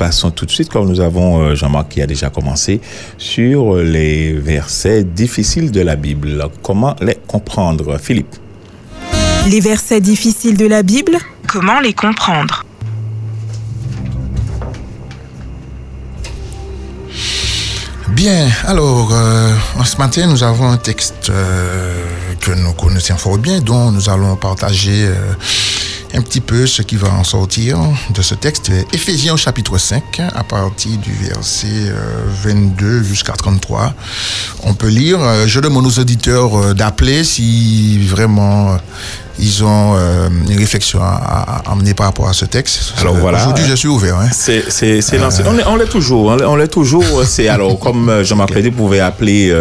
passons tout de suite, comme nous avons euh, Jean-Marc qui a déjà commencé, sur les versets difficiles de la Bible. Comment les comprendre Philippe? Les versets difficiles de la Bible. Comment les comprendre? Bien, alors, euh, ce matin, nous avons un texte euh, que nous connaissons fort bien, dont nous allons partager euh, un petit peu ce qui va en sortir de ce texte. Éphésiens chapitre 5, à partir du verset 22 jusqu'à 33. On peut lire. Je demande aux auditeurs d'appeler si vraiment ils ont euh, une réflexion à, amener par rapport à ce texte. Alors voilà. Aujourd'hui, je suis ouvert. Hein. C'est lancé. Euh. On l'est toujours. On l'est toujours. C'est alors comme euh, Jean-Marc okay. vous pouvez appeler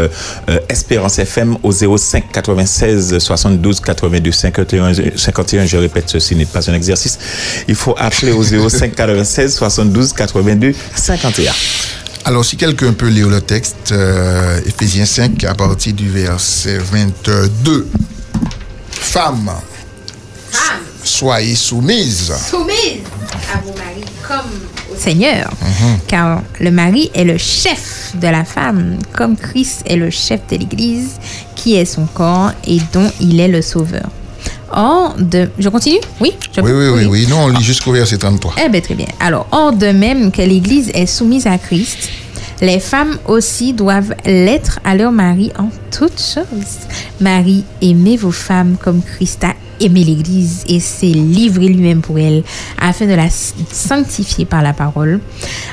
Espérance FM au 05 96 72 82 51 51. Je répète, ceci n'est pas un exercice. Il faut appeler au 05 96 72 82 51. Alors, si quelqu'un peut lire le texte, Éphésiens 5, à partir du verset 22. Soyez soumises. Soumises à vos maris comme au Seigneur. Mhm. Car le mari est le chef de la femme, comme Christ est le chef de l'Église, qui est son corps et dont il est le sauveur. Or de... Je continue? Oui oui, oui, oui, oui, Non, on lit jusqu'au verset 33. Eh bien, très bien. Alors, or de même que l'Église est soumise à Christ, les femmes aussi doivent l'être à leur mari en toutes choses. Marie, aimez vos femmes comme Christ a aimé l'Église et s'est livré lui-même pour elle, afin de la sanctifier par la parole,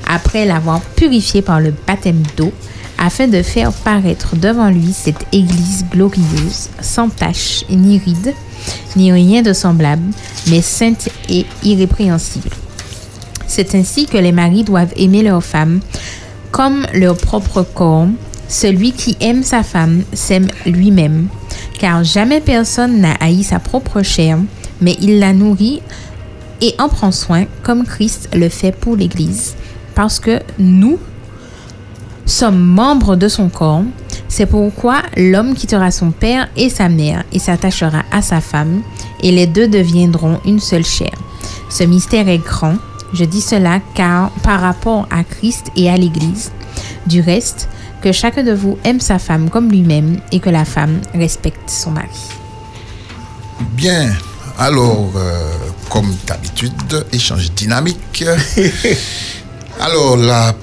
après l'avoir purifiée par le baptême d'eau, afin de faire paraître devant lui cette Église glorieuse, sans tache ni ride, ni rien de semblable, mais sainte et irrépréhensible. C'est ainsi que les maris doivent aimer leurs femmes comme leur propre corps. Celui qui aime sa femme s'aime lui-même, car jamais personne n'a haï sa propre chair, mais il la nourrit et en prend soin comme Christ le fait pour l'Église, parce que nous sommes membres de son corps. C'est pourquoi l'homme quittera son père et sa mère et s'attachera à sa femme, et les deux deviendront une seule chair. Ce mystère est grand. Je dis cela car par rapport à Christ et à l'Église, du reste, que chacun de vous aime sa femme comme lui-même et que la femme respecte son mari. Bien, alors, euh, comme d'habitude, échange dynamique. alors là,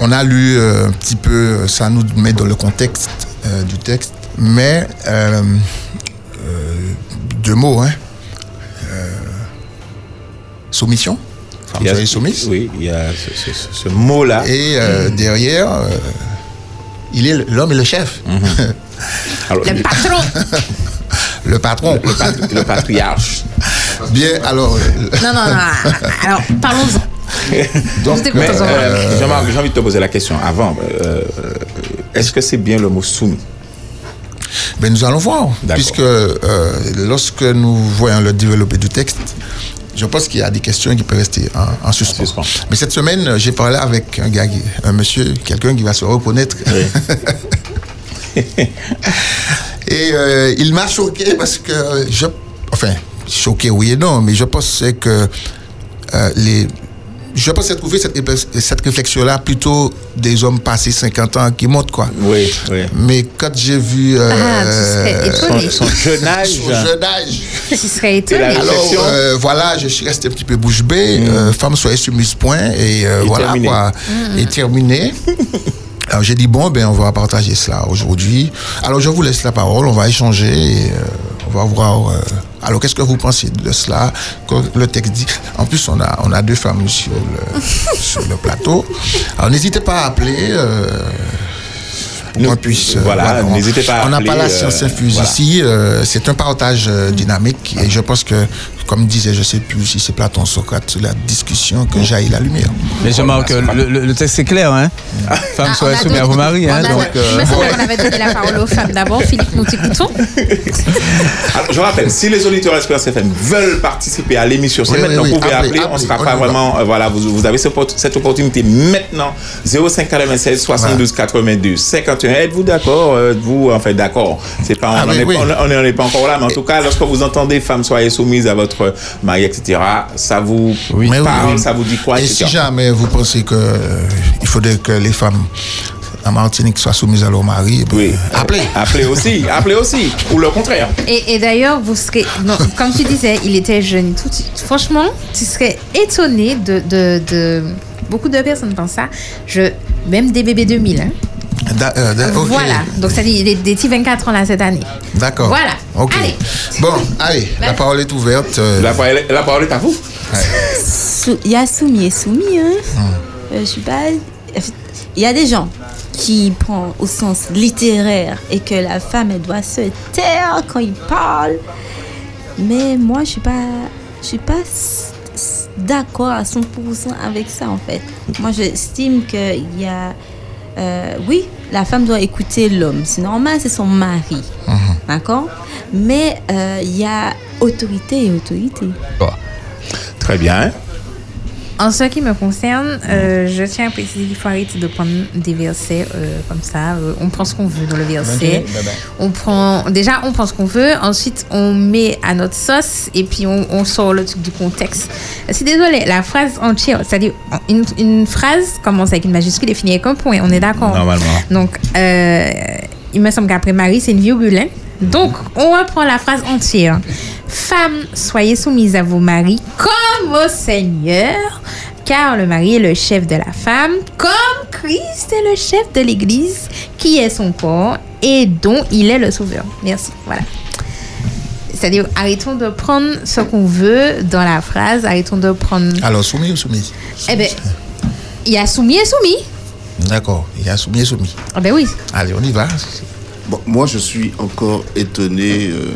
on a lu euh, un petit peu, ça nous met dans le contexte euh, du texte, mais deux mots, hein. soumission vous avez soumise Oui, il y a ce, mot-là. Et derrière, il est l'homme et le chef. Mhm. le patron. le patron. Le, patriarche. Bien, alors. non, non, non. Alors, parlons-en. Donc, euh, Jean-Marc, j'ai envie de te poser la question avant. Euh, est-ce que c'est bien le mot soumis? Ben, Nous allons voir. Puisque euh, lorsque nous voyons le développé du texte, je pense qu'il y a des questions qui peuvent rester en, suspens. Mais cette semaine, j'ai parlé avec un gars, un monsieur, quelqu'un qui va se reconnaître. et euh, il m'a choqué parce que je, enfin, choqué oui et non, mais je pensais que euh, les, je pense trouver cette, cette réflexion-là plutôt des hommes passés 50 ans qui montent, quoi. Oui, oui. Mais quand j'ai vu euh, ah, son, jeune âge, son jeune âge, tu serais étonné. Alors, euh, voilà, je suis resté un petit peu bouche bée. Mm. Euh, femme, soyez soumise, point. Et, voilà, quoi. Mm. Et terminé. Alors j'ai dit, bon, ben, on va partager cela aujourd'hui. Alors je vous laisse la parole, on va échanger et on va voir alors, qu'est-ce que vous pensez de cela Le texte dit. En plus, on a, on a deux femmes sur le, sur le plateau. Alors, n'hésitez pas à appeler. Euh, nous, puisse. Voilà, n'hésitez pas à On n'a pas la science euh, infuse ici. Euh, c'est un partage dynamique et je pense que comme disait, je ne sais plus si c'est Platon, Socrate, la discussion que jaillit la lumière. Mais je marque, le, le, texte est clair, hein Femmes, ah, soyez soumises à vos maris, hein donc, euh... On avait donné la parole aux femmes d'abord. Philippe, nous t'écoutons. je rappelle, si les auditeurs Espérance FM veulent participer à l'émission, c'est maintenant, vous pouvez appeler, on ne sera pas vraiment, euh, voilà, vous, vous avez cette opportunité maintenant, 05 96 72 82 51. Êtes-vous d'accord euh, Vous, en fait, d'accord. C'est pas, ah, on n'en est, pas encore là, mais en tout cas, lorsque vous entendez Femmes, soyez soumises à votre mari, etc. Ça vous oui, parle, oui. ça vous dit quoi, Et etc. si jamais vous pensez que euh, il faudrait que les femmes en Martinique soient soumises à leur mari, ben, Oui. appelez. Appelez aussi, appelez aussi. Ou le contraire. Et, et d'ailleurs, vous serez. non, comme tu disais, il était jeune. Tout, franchement, tu serais étonné de, de, de- Beaucoup de personnes pensent ça. Je, même des bébés 2000. Hein. Da- euh. Voilà. Donc, ça dit des, des petits 24 ans là cette année. D'accord. Voilà. Ok. Allez. Bon, allez, la parole est ouverte. euh, La parole, la parole est à vous. Il y a soumis et soumis. Hein. Euh, je sais pas. Il y a des gens qui prennent au sens littéraire et que la femme elle doit se taire quand il parle. Mais moi je suis pas, je suis pas d'accord à 100% avec ça en fait. Moi j'estime qu'il y a, euh, oui, la femme doit écouter l'homme. C'est normal, c'est son mari, d'accord? Mais euh, il y a autorité et autorité. Très bien. En ce qui me concerne, euh, je tiens à préciser qu'il faut arrêter de prendre des versets euh, comme ça. Euh, on prend ce qu'on veut dans le verset. On prend, déjà, on prend ce qu'on veut. Ensuite, on met à notre sauce et puis on, on sort le truc du contexte. C'est désolé, la phrase entière, c'est-à-dire une, une phrase commence avec une majuscule et finit avec un point. On est d'accord. Normalement. Donc, il me semble qu'après Marie, c'est une virgule. hein. Donc, on reprend la phrase entière. Femmes, soyez soumises à vos maris comme au Seigneur, car le mari est le chef de la femme, comme Christ est le chef de l'Église, qui est son corps et dont il est le sauveur. Merci. Voilà. C'est-à-dire, arrêtons de prendre ce qu'on veut dans la phrase, arrêtons de prendre... Alors, soumis ou soumise Eh bien, il y a soumis et soumis. D'accord, il y a soumis et soumis. Ah ben oui. Allez, on y va. Bon, moi, je suis encore étonné, euh,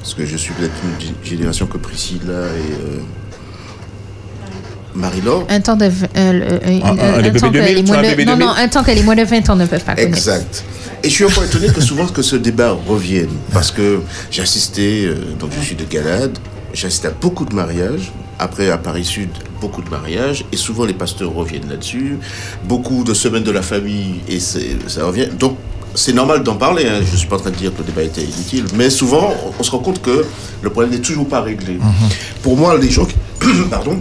parce que je suis peut-être une gé- génération que Priscilla et euh, Marie-Laure. Un temps de... euh, euh, Un- un- un les temps bébés que 2000, les moins de- Non, 2000. non, un temps que les moins de 20 ans ne peuvent pas connaître. Exact. Et je suis encore étonné que souvent que ce débat revienne, parce que j'ai assisté, euh, donc je suis de Galade, j'ai assisté à beaucoup de mariages, après à Paris Sud, beaucoup de mariages, et souvent les pasteurs reviennent là-dessus, beaucoup de semaines de la famille, et ça revient. Donc c'est normal d'en parler, hein. je ne suis pas en train de dire que le débat était inutile, mais souvent on- se rend compte que le problème n'est toujours pas réglé. Pour moi, les gens qui, pardon,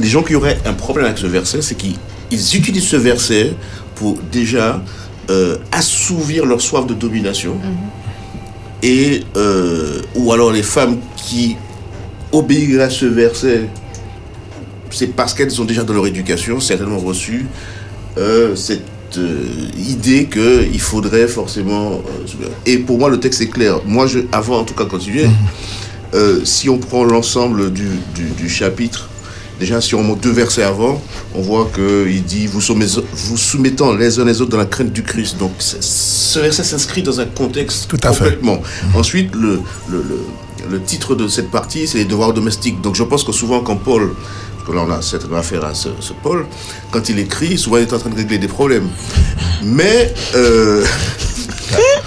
les gens qui auraient un problème avec ce verset, c'est qu'ils ils utilisent ce verset pour déjà euh, assouvir leur soif de domination. Et, euh, ou alors les femmes qui obéiraient à ce verset, c'est parce qu'elles ont déjà dans leur éducation certainement reçu euh, cette euh, idée qu'il faudrait forcément... euh, et pour moi, le texte est clair. Moi, je, avant en tout cas de continuer, euh, si on prend l'ensemble du, du, du chapitre, déjà si on monte deux versets avant, on voit qu'il dit vous, vous soumettant les uns les autres dans la crainte du Christ. Donc ce verset s'inscrit dans un contexte Tout à fait. complètement. Ensuite, le, le, le, le titre de cette partie, c'est les devoirs domestiques. Donc je pense que souvent quand Paul, que là on a certainement affaire à ce, ce Paul, quand il écrit, souvent il est en train de régler des problèmes. Mais euh,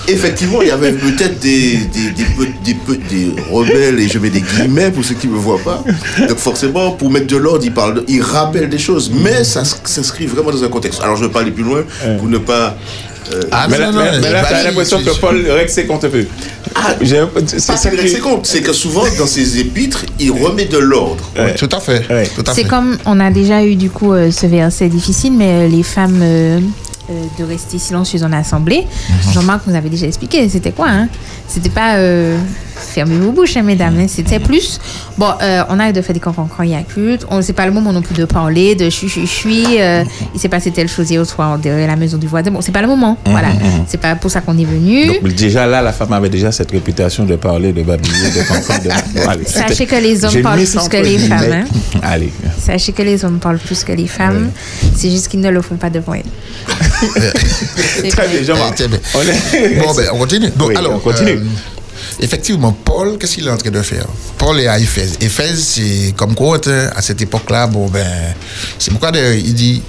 effectivement, il y avait peut-être des, des, des, peu- des, peu- des rebelles, et je mets des guillemets pour ceux qui ne me voient pas. Donc forcément, pour mettre de l'ordre, il, parle il rappelle des choses, mais ça s'inscrit vraiment dans un contexte. Alors je ne vais pas aller plus loin pour ne pas... euh, Ah, Mais là, non, non, mais- là, t'as oui, l'impression c'est- que Paul règle ses comptes un peu. Peu- C'est ça règle ses comptes, c'est que souvent, dans ses épîtres, il remet de l'ordre. Ouais. Tout à fait. Ouais. Tout à C'est comme on a déjà eu du coup euh, ce verset difficile, mais euh, les femmes euh, de rester silencieuses en assemblée. Mhm. Jean-Marc nous avait déjà expliqué. C'était quoi hein? C'était pas euh, fermez vos bouches, hein, mesdames. hein. C'était plus bon. euh, on arrête de faire des cancans quand il y a culte. On sait pas le moment non plus de parler, de chui chui chui. euh, il s'est passé telle chose hier soir derrière la maison du voisin. Bon, c'est pas le moment. Voilà. C'est pas pour ça qu'on est venu. Donc déjà là, la femme avait déjà cette réputation de parler, de babiller, de comprendre. De... Sachez que les hommes parlent plus que les femmes, hein. Allez. Sachez que les hommes parlent plus que les femmes. C'est juste qu'ils ne le font pas devant elles. Très bien, Jean-Marc. Très bien. On est- Bon, ben, on continue. Donc, Oui, alors, on continue. euh, effectivement, Paul, qu'est-ce qu'il est en train de faire? Paul est à Éphèse. Éphèse, c'est comme quoi, hein, à cette époque-là, bon, ben, c'est pourquoi il dit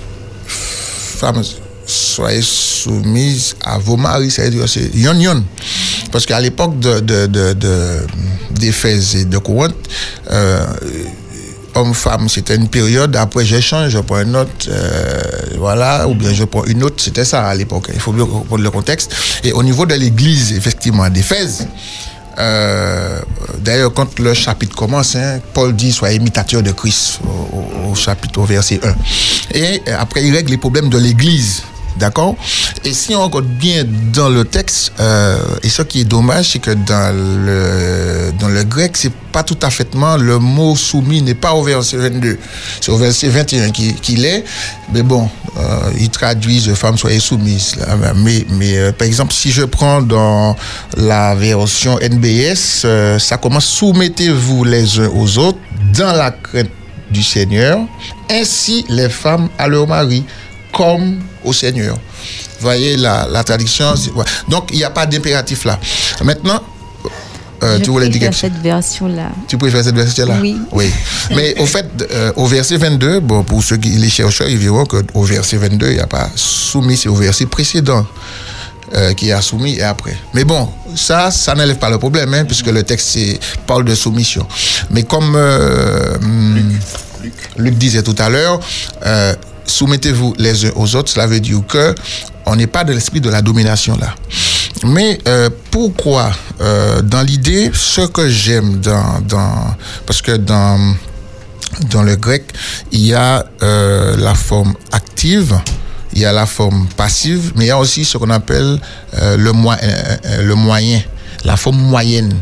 Femmes, soyez soumises à vos maris, c'est-à-dire, c'est yon yon. Parce qu'à l'époque de, de, de, de- d'Éphèse et de Corinthe, euh, homme-femme, c'était une période. Après, j'échange, je prends une autre, euh, voilà, ou bien je prends une autre. C'était ça à l'époque. Il faut bien comprendre le contexte. Et au niveau de l'église, effectivement, d'Éphèse, euh, d'ailleurs, quand le chapitre commence, hein, Paul dit sois imitateur de Christ au, au- chapitre, au verset 1. Et après, il règle les problèmes de l'Église. D'accord? Et si on regarde bien dans le texte, euh, et ce qui est dommage, c'est que dans le, dans le grec, c'est pas tout à fait le mot soumis n'est pas au verset 22. C'est au verset 21 qui- qu'il est. Mais bon, euh, ils traduisent femme soyez soumise. là. Mais, mais euh, par exemple, si je prends dans la version NBS, euh, ça commence soumettez-vous les uns aux autres dans la crainte du Seigneur, ainsi les femmes à leur mari, comme au Seigneur. Voyez la, la traduction. Donc, il n'y a pas d'impératif là. Maintenant, euh, tu voulais dire préfère quelque chose cette version-là. tu préfères cette version-là? Oui. Oui. Mais au fait, euh, au verset 22, bon, pour ceux qui les chercheurs, ils verront qu'au verset 22, il n'y a pas soumis, c'est au verset précédent euh, qui a soumis et après. Mais bon, ça, ça n'enlève pas le problème, hein, puisque le texte parle de soumission. Mais comme euh, hum, Luc disait tout à l'heure, euh, soumettez-vous les uns aux autres, cela veut dire que on n'est pas de l'esprit de la domination là. Mais euh, pourquoi euh, Dans l'idée, ce que j'aime dans. Parce que dans, dans le grec, il y a euh, la forme active, il y a la forme passive, mais il y a aussi ce qu'on appelle le, moyen, la forme moyenne.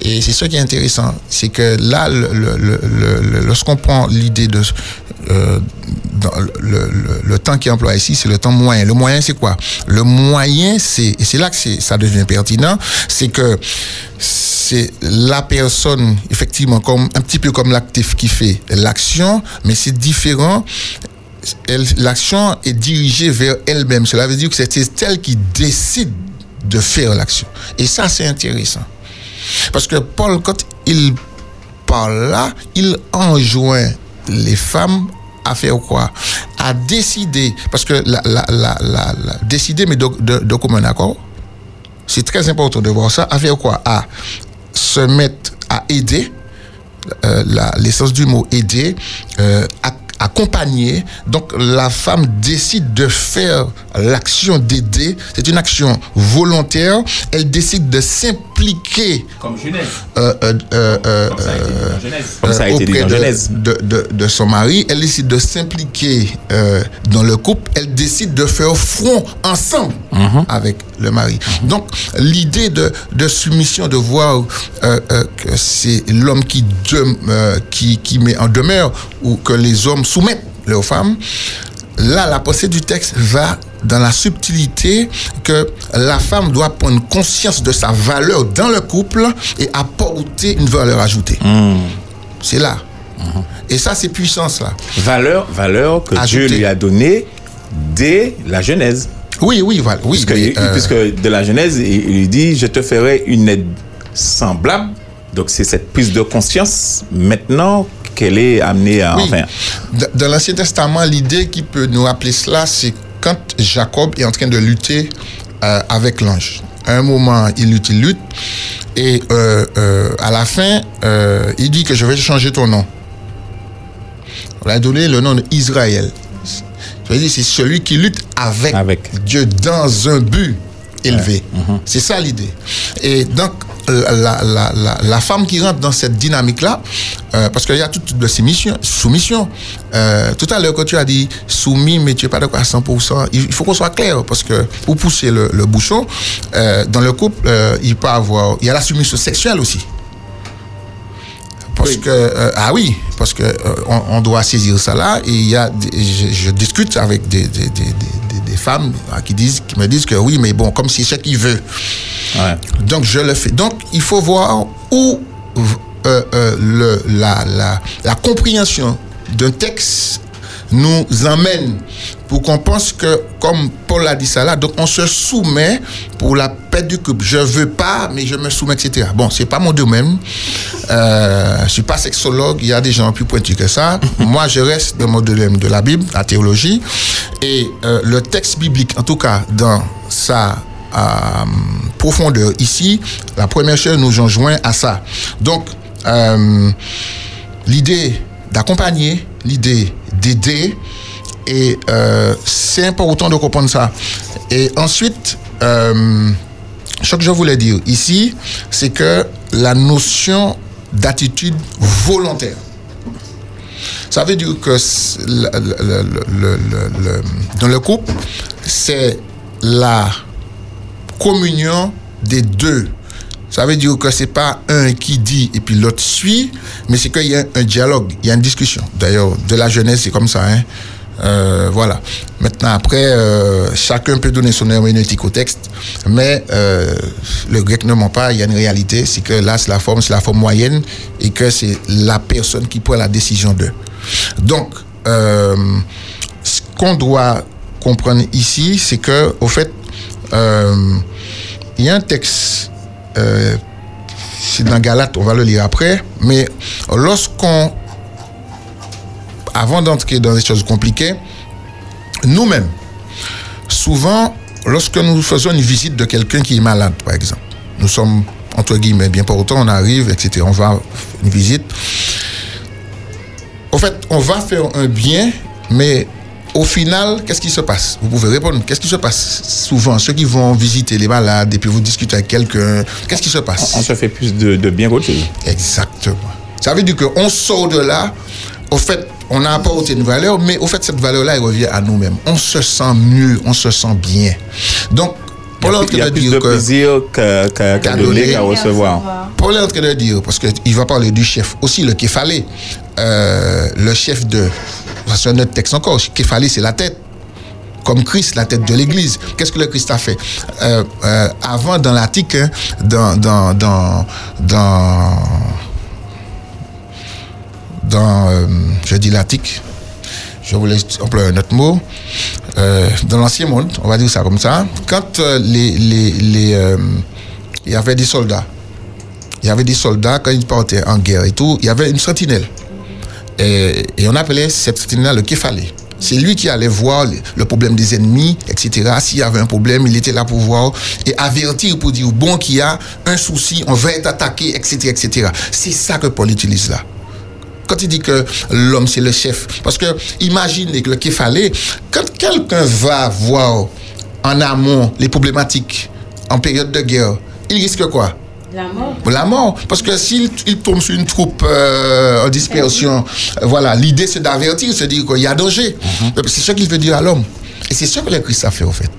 Et c'est ce qui est intéressant, c'est que là, lorsqu'on prend l'idée de... euh, le, temps qui est employé ici, c'est le temps moyen. Le moyen, c'est quoi? Le moyen, c'est et c'est là que ça devient pertinent, c'est que c'est la personne, effectivement, comme un petit peu comme l'actif qui fait l'action, mais c'est différent. L'action est dirigée vers elle-même. Cela veut dire que c'est elle qui décide de faire l'action. Et ça, c'est intéressant. Parce que Paul, quand il parle là, il enjoint les femmes à faire quoi À décider. Parce que la, la, la, la- décider, mais de, de, commun accord, c'est très important de voir ça. À faire quoi? À se mettre à aider, euh, l'essence du mot aider, euh, ac- accompagner. Donc la femme décide de faire l'action d'aider. C'est une action volontaire. Elle décide de s'impliquer Comme Genèse. euh, Comme ça a été dit auprès dans de, Genèse. de, de- de son mari. Elle décide de s'impliquer euh, dans le couple. Elle décide de faire front ensemble avec le mari. Donc, l'idée de, de soumission, de voir euh, euh, que c'est l'homme qui, euh, qui, qui met en demeure ou que les hommes soumettent leurs femmes, Là, la pensée du texte va dans la subtilité que la femme doit prendre conscience de sa valeur dans le couple et apporter une valeur ajoutée. C'est là. Et ça, c'est puissance là. Valeur, valeur que Dieu lui a donnée dès la Genèse. Oui, oui, voilà. Oui, Puisque, mais, euh, puisque de la Genèse, il, il dit Je te ferai une aide semblable. Donc, c'est cette prise de conscience maintenant qu'elle est amenée à. Oui. Enfin, D- Dans l'Ancien Testament, l'idée qui peut nous rappeler cela, c'est quand Jacob est en train de lutter euh, avec l'ange. À un moment, il lutte, il lutte, et euh, euh, à la fin, il dit que je vais changer ton nom. On a donné le nom d'Israël. C'est celui qui lutte avec, Avec. Dieu dans un but élevé. C'est ça l'idée. Et donc, la, la, la, la femme qui rentre dans cette dynamique-là, euh, parce qu'il y a tout type de soumission. soumission. Euh, tout à l'heure, quand tu as dit soumis, mais tu n'es pas d'accord à 100%, il il faut qu'on soit clair, parce que pour pousser le, le bouchon, euh, dans le couple, il peut avoir... Il y a la soumission sexuelle aussi. Parce que ah oui, parce que on, on doit saisir ça là. Et il y a, des- je, je discute avec des, des, des, des- femmes qui disent, qui me disent que oui, mais bon, comme c'est ce qu'il veut. ouais. Donc je le fais. Donc il faut voir où euh, euh, le, la, la, la compréhension d'un texte nous emmène pour qu'on pense que, comme Paul a dit ça là, donc on se soumet pour la paix du couple. Je veux pas, mais je me soumets, etc. Bon, c'est pas mon domaine. Euh, je suis pas sexologue. Il y a des gens plus pointus que ça. Moi, je reste dans mon domaine de la Bible, la théologie, et euh, le texte biblique, en tout cas dans sa euh, profondeur ici, la première chose nous enjoint à ça. Donc, euh, l'idée d'accompagner, l'idée d'aider, et euh, c'est important de comprendre ça. Et ensuite, euh, ce que je voulais dire ici, c'est que la notion d'attitude volontaire. Ça veut dire que dans le couple, c'est la communion des deux. Ça veut dire que c'est pas un qui dit et puis l'autre suit, mais c'est qu'il y a un dialogue, il y a une discussion. D'ailleurs, de la jeunesse, c'est comme ça. Hein. Euh, voilà. Maintenant, après, euh, chacun peut donner son herméneutique au texte, mais euh, le grec ne ment pas. Il y a une réalité, c'est que là, c'est la forme, c'est la forme moyenne, et que c'est la personne qui prend la décision d'eux. Donc, ce qu'on doit comprendre ici, c'est que, au fait, il y a un texte, euh, c'est dans Galate, on va le lire après, mais lorsqu'on, avant d'entrer dans des choses compliquées, nous-mêmes, souvent, lorsque nous faisons une visite de quelqu'un qui est malade, par exemple, nous sommes, entre guillemets, bien portants, on arrive, etc., on va une visite. Au fait, on va faire un bien, mais au final, qu'est-ce qui se passe? Vous pouvez répondre. Qu'est-ce qui se passe? Souvent, ceux qui vont visiter les malades et puis vous discutez avec quelqu'un, qu'est-ce qui se passe? On se fait plus de, de bien qu'autre chose. Exactement. Ça veut dire qu'on sort de là, au fait, on a apporté une valeur, mais au fait, cette valeur-là, elle revient à nous-mêmes. On se sent mieux, on se sent bien. Donc, Paul est en train de dire de que... plaisir qu'à qu'à- donner, recevoir. Paul est en train de dire, parce qu'il va parler du chef aussi, le Képhalé, euh, le chef de. C'est un autre texte encore. Képhalé, c'est la tête. Comme Christ, la tête de l'Église. Qu'est-ce que le Christ a fait? Euh, euh, Avant, dans l'Attique, hein, dans, dans, dans, dans, dans euh, je dis l'Attique, je voulais employer un autre mot, euh, dans l'ancien monde, on va dire ça comme ça, quand euh, euh, il y avait des soldats, il y avait des soldats, quand ils partaient en guerre et tout, il y avait une sentinelle. Et, on appelait cette sentinelle le Képhalé. C'est lui qui allait voir le, le problème des ennemis, etc. S'il y avait un problème, il était là pour voir et avertir pour dire, bon, qu'il y a un souci, on va être attaqué, etc. etc. C'est ça que Paul utilise là quand il dit que l'homme c'est le chef, parce que imaginez que le Képhalé, quand quelqu'un va voir en amont les problématiques en période de guerre, il risque quoi? La mort. la mort. Parce que s'il il tombe sur une troupe euh, en dispersion, euh, voilà, l'idée c'est d'avertir, se dire qu'il y a danger. C'est ce qu'il veut dire à l'homme. Et c'est ce que le Christ a fait, au fait.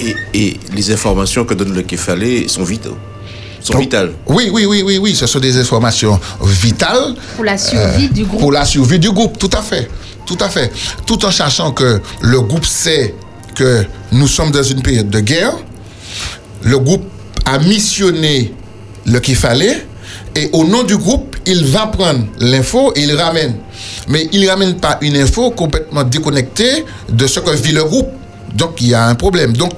Et, et les informations que donne le Képhalé sont vitales. Sont vitales. Oui, oui, oui, oui, oui, ce sont des informations vitales Pour la survie du groupe. pour la survie du groupe, tout à fait. Tout à fait. Tout en sachant que le groupe sait que nous sommes dans une période de guerre, le groupe a missionné le qu'il fallait, et au nom du groupe, il va prendre l'info et il ramène. Mais il ne ramène pas une info complètement déconnectée de ce que vit le groupe. Donc il y a un problème. Donc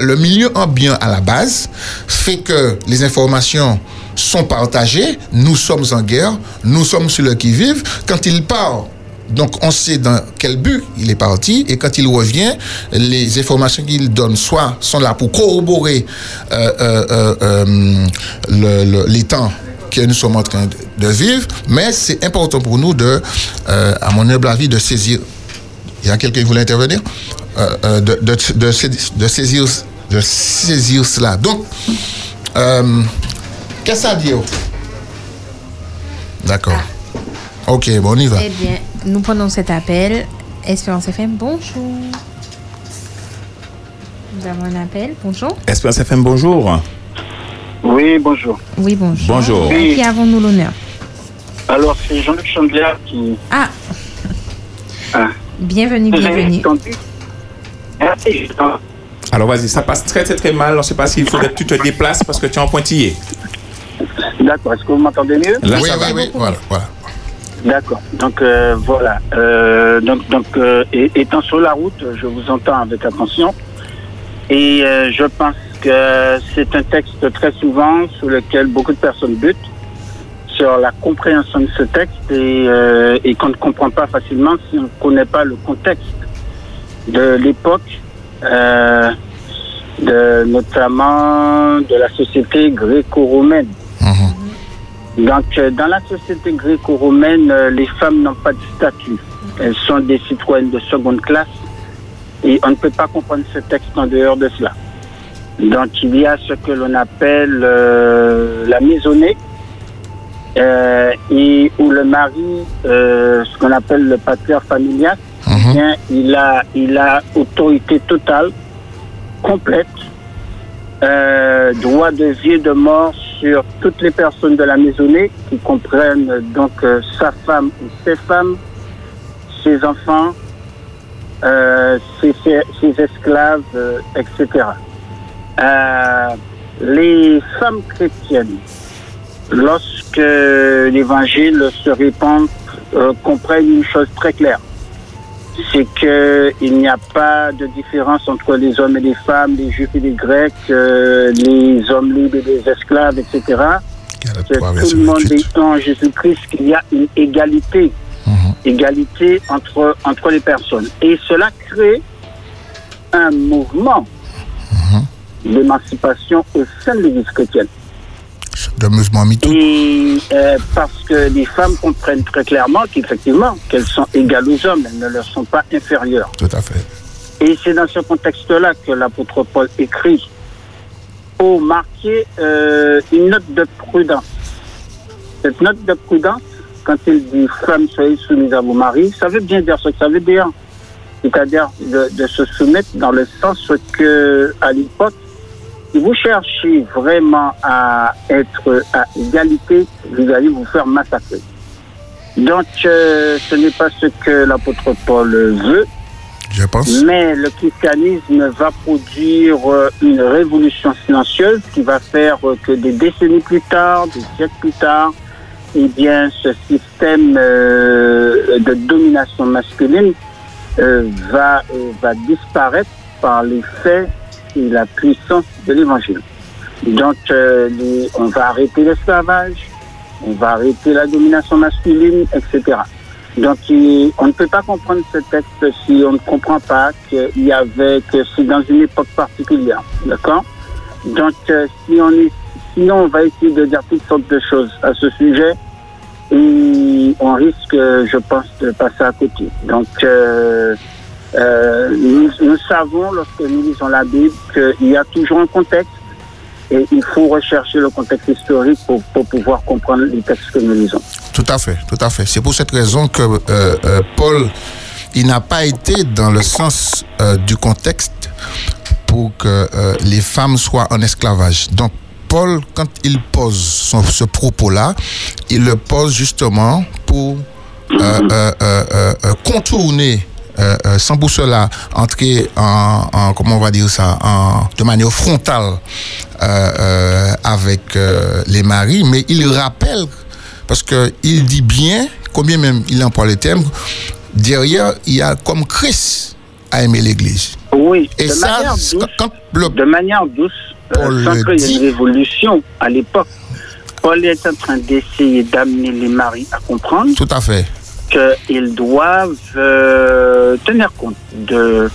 le milieu ambiant à la base fait que les informations sont partagées, nous sommes en guerre, nous sommes sur le qui-vive. Quand il part, donc on sait dans quel but il est parti et quand il revient, les informations qu'il donne soit sont là pour corroborer euh, euh, euh, le- le- les temps que nous sommes en train de, vivre, mais c'est important pour nous de, à mon humble avis, de saisir. Il y a quelqu'un qui voulait intervenir? Euh, euh, de, de, de, saisir- de saisir, cela. Donc, euh, qu'est-ce que ça dit oh? D'accord. Ok, bon, on y va. Eh bien, nous prenons cet appel. Espérance FM, bonjour. Nous avons un appel, bonjour. Espérance FM, bonjour. Oui, bonjour. Oui, bonjour. Bonjour. À qui avons-nous l'honneur? Alors, c'est Jean-Luc Chandler qui. Ah, Ah. bienvenue, bienvenue. entendu Alors vas-y, ça passe très très très mal. On ne sait pas s'il faudrait que tu te déplaces parce que tu es en pointillé. D'accord, est-ce que vous m'entendez mieux? Là, oui, ça oui, va. oui, voilà, voilà. D'accord. Donc euh, voilà. Euh, donc donc euh, et- étant sur la route, je vous entends avec attention et euh, je pense que c'est un texte très souvent sur lequel beaucoup de personnes butent sur la compréhension de ce texte et, euh, et qu'on ne comprend pas facilement si on ne connaît pas le contexte de l'époque, euh, de, notamment de la société gréco-romaine. Donc, euh, dans la société gréco-romaine, euh, les femmes n'ont pas de statut. Elles sont des citoyennes de seconde classe et on ne peut pas comprendre ce texte en dehors de cela. Donc il y a ce que l'on appelle euh, la maisonnée, euh, et où le mari, euh, ce qu'on appelle le patriarche familial, eh bien, il a, il a autorité totale, complète, euh, droit de vie et de mort sur toutes les personnes de la maisonnée qui comprennent donc euh, sa femme ou ses femmes, ses enfants, euh, ses, esclaves, etc. Les femmes chrétiennes, lorsque l'évangile se répand, comprennent une chose très claire. C'est qu'il n'y a pas de différence entre les hommes et les femmes, les juifs et les grecs, euh, les hommes libres et les esclaves, etc. Que tout le monde est en Jésus-Christ, qu'il y a une égalité, égalité entre, entre les personnes. Et cela crée un mouvement d'émancipation au sein de l'Église chrétienne. Et euh, parce que les femmes comprennent très clairement qu'effectivement, qu'elles sont égales aux hommes, elles ne leur sont pas inférieures. Tout à fait. Et c'est dans ce contexte-là que l'apôtre Paul écrit pour marquer euh, une note de prudence. Cette note de prudence, quand il dit Femmes, soyez soumises à vos maris, ça veut bien dire ce que ça veut dire. C'est-à-dire de, de se soumettre dans le sens que, à l'époque, si vous cherchez vraiment à être à égalité, vous allez vous faire massacrer. Donc, euh, ce n'est pas ce que l'apôtre Paul veut. Je pense. Mais le christianisme va produire euh, une révolution silencieuse qui va faire euh, que des décennies plus tard, des siècles plus tard, eh bien, ce système euh, de domination masculine euh, va, va disparaître par les faits et la puissance de l'évangile. Donc, euh, on va arrêter l'esclavage, on va arrêter la domination masculine, etc. Donc, on ne peut pas comprendre ce texte si on ne comprend pas qu'il y avait que c'est dans une époque particulière, d'accord? Donc, euh, si on est, sinon, on va essayer de dire toutes sortes de choses à ce sujet et on risque, je pense, de passer à côté. Donc, euh, euh, nous, savons, lorsque nous lisons la Bible, qu'il y a toujours un contexte et il faut rechercher le contexte historique pour, pouvoir comprendre les textes que nous lisons. Tout à fait, tout à fait. C'est pour cette raison que euh, euh, Paul, il n'a pas été dans le sens du contexte pour que les femmes soient en esclavage. Donc, Paul, quand il pose ce propos-là, il le pose justement pour contourner, sans pour cela entrer en, en- comment on va dire ça, en, de manière frontale euh, euh, avec euh, les maris, mais il rappelle, parce qu'il dit bien, combien même il emploie le terme, derrière, il y a comme Christ a aimé l'Église. Oui, Et de, ça, manière douce, de manière douce, euh, sans qu'il y ait une révolution à l'époque. Paul est en train d'essayer d'amener les maris à comprendre Tout à fait. Qu'ils doivent euh, tenir compte de,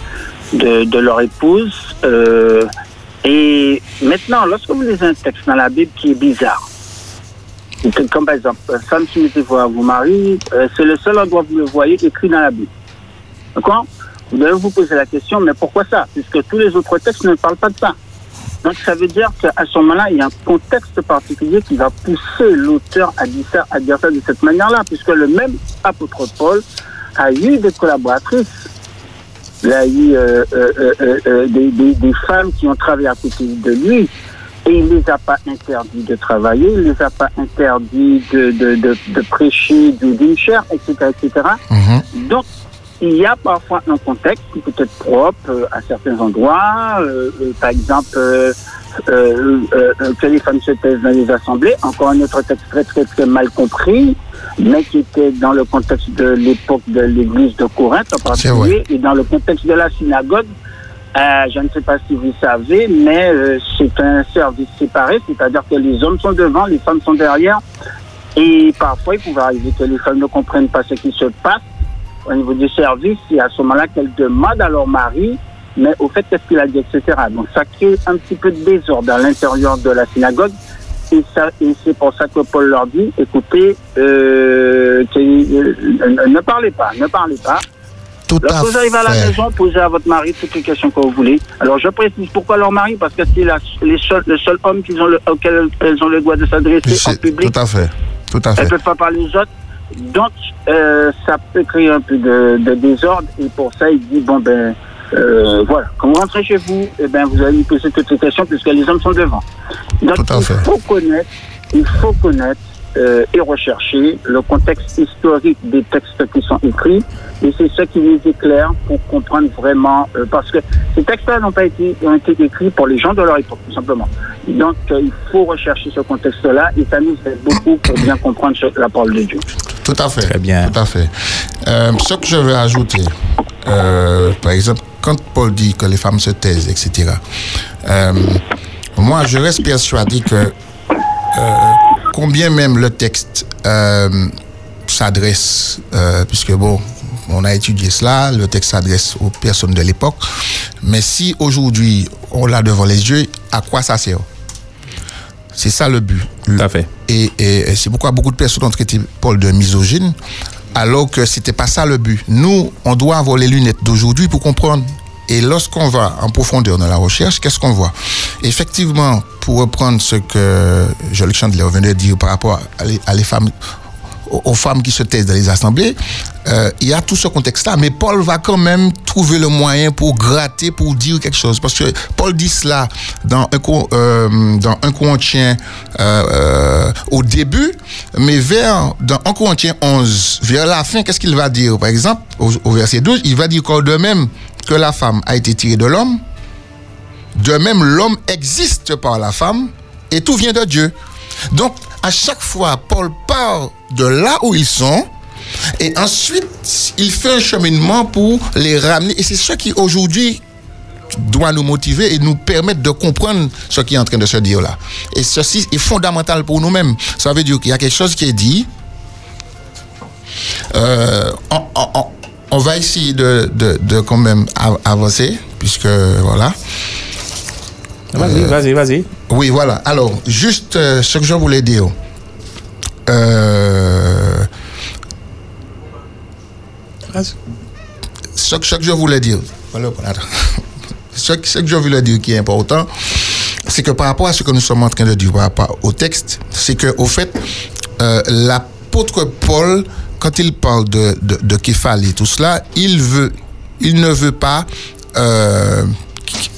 de, leur épouse. euh, et maintenant, lorsque vous lisez un texte dans la Bible qui est bizarre, comme par exemple, femme soumettez-vous à vos maris, euh, c'est le seul endroit où vous le voyez écrit dans la Bible. D'accord? Vous devez vous poser la question, mais pourquoi ça? Puisque tous les autres textes ne parlent pas de ça. Donc ça veut dire qu'à ce moment-là, il y a un contexte particulier qui va pousser l'auteur à dire ça, à dire ça de cette manière-là, puisque le même apôtre Paul a eu des collaboratrices. Il a eu euh, euh, euh, des, des- des femmes qui ont travaillé à côté de lui. Et il ne les a pas interdits de travailler, il ne les a pas interdits de, de, de, de prêcher du- d'une chair, etc., etc. Donc, il y a parfois un contexte qui peut être propre euh, à certains endroits. euh, euh, par exemple, euh, euh, euh, que les femmes se taisent dans les assemblées. Encore un autre texte très, très, très mal compris, mais qui était dans le contexte de l'époque de l'église de Corinthe en particulier, et dans le contexte de la synagogue. Euh, je ne sais pas si vous savez, mais euh, c'est un service séparé, c'est-à-dire que les hommes sont devant, les femmes sont derrière. Et parfois, il pouvait arriver que les femmes ne comprennent pas ce qui se passe au niveau du service, et à ce moment-là qu'elles demandent à leur mari, mais au fait, qu'est-ce qu'il a dit, etc. Donc ça crée un petit peu de désordre à l'intérieur de la synagogue. Et, ça, et c'est pour ça que Paul leur dit, écoutez, euh, euh, ne parlez pas, ne parlez pas. Tout Lorsque vous arrivez à la maison, posez à votre mari toutes les questions que vous voulez. Alors, je précise pourquoi leur mari Parce que c'est la- les seuls- le seul homme qu'ils ont le, auquel elles ont le droit de s'adresser en C'est- public. Tout à fait. Tout à Elles fait. ne peuvent pas parler aux autres. Donc, euh, ça peut créer un peu de, de désordre. Et pour ça, il dit, bon, ben, euh, voilà, quand vous rentrez chez vous, eh ben, vous allez lui poser toutes ces questions puisque les hommes sont devant. Donc, Tout à il fait. faut connaître, il faut connaître euh, et rechercher le contexte historique des textes qui sont écrits. Et c'est ça qui les éclaire pour comprendre vraiment, euh, parce que ces textes-là n'ont pas été, ont été écrits pour les gens de leur époque, tout simplement. Donc, euh, il faut rechercher ce contexte-là et ça nous aide beaucoup pour bien comprendre ce- la parole de Dieu. Tout à fait. Très bien. Tout à fait. Euh, ce que je veux ajouter, euh, par exemple, quand Paul dit que les femmes se taisent, etc., euh, moi, je reste persuadé que combien même le texte euh, s'adresse, euh, puisque bon, on a étudié cela, le texte s'adresse aux personnes de l'époque, mais si aujourd'hui on l'a devant les yeux, à quoi ça sert? C'est ça le but. Tout à fait. Et, et- et c'est pourquoi beaucoup de personnes ont traité Paul de misogyne, alors que c'était pas ça le but. Nous, on doit avoir les lunettes d'aujourd'hui pour comprendre. Et lorsqu'on va en profondeur dans la recherche, qu'est-ce qu'on voit? Effectivement, pour reprendre ce que Jolic Chandler venait de dire par rapport à les, femmes, aux, femmes qui se taisent dans les assemblées, euh, il y a tout ce contexte-là. Mais Paul va quand même trouver le moyen pour gratter, pour dire quelque chose. Parce que Paul dit cela dans un, euh, dans un Corinthiens euh, euh, au début, mais vers dans 1 Corinthiens 11, vers la fin, qu'est-ce qu'il va dire? Par exemple, au, verset 12, il va dire qu'au de même que la femme a été tirée de l'homme, de même l'homme existe par la femme et tout vient de Dieu. Donc, à chaque fois, Paul part de là où ils sont et ensuite, il fait un cheminement pour les ramener. Et c'est ce qui aujourd'hui doit nous motiver et nous permettre de comprendre ce qui est en train de se dire là. Et ceci est fondamental pour nous-mêmes. Ça veut dire qu'il y a quelque chose qui est dit. Euh, on, on- on- va essayer de, de- de quand même av- avancer, puisque voilà. Vas-y, vas-y, vas-y. Oui, voilà. Alors, juste euh, ce que je voulais dire. Euh, ce, que- ce que je voulais dire. Ce, que- ce que je voulais dire qui est important, c'est que par rapport à ce que nous sommes en train de dire par rapport au texte, c'est que au fait, euh, l'apôtre Paul, quand il parle de, de, et tout cela, il veut, il ne veut pas euh,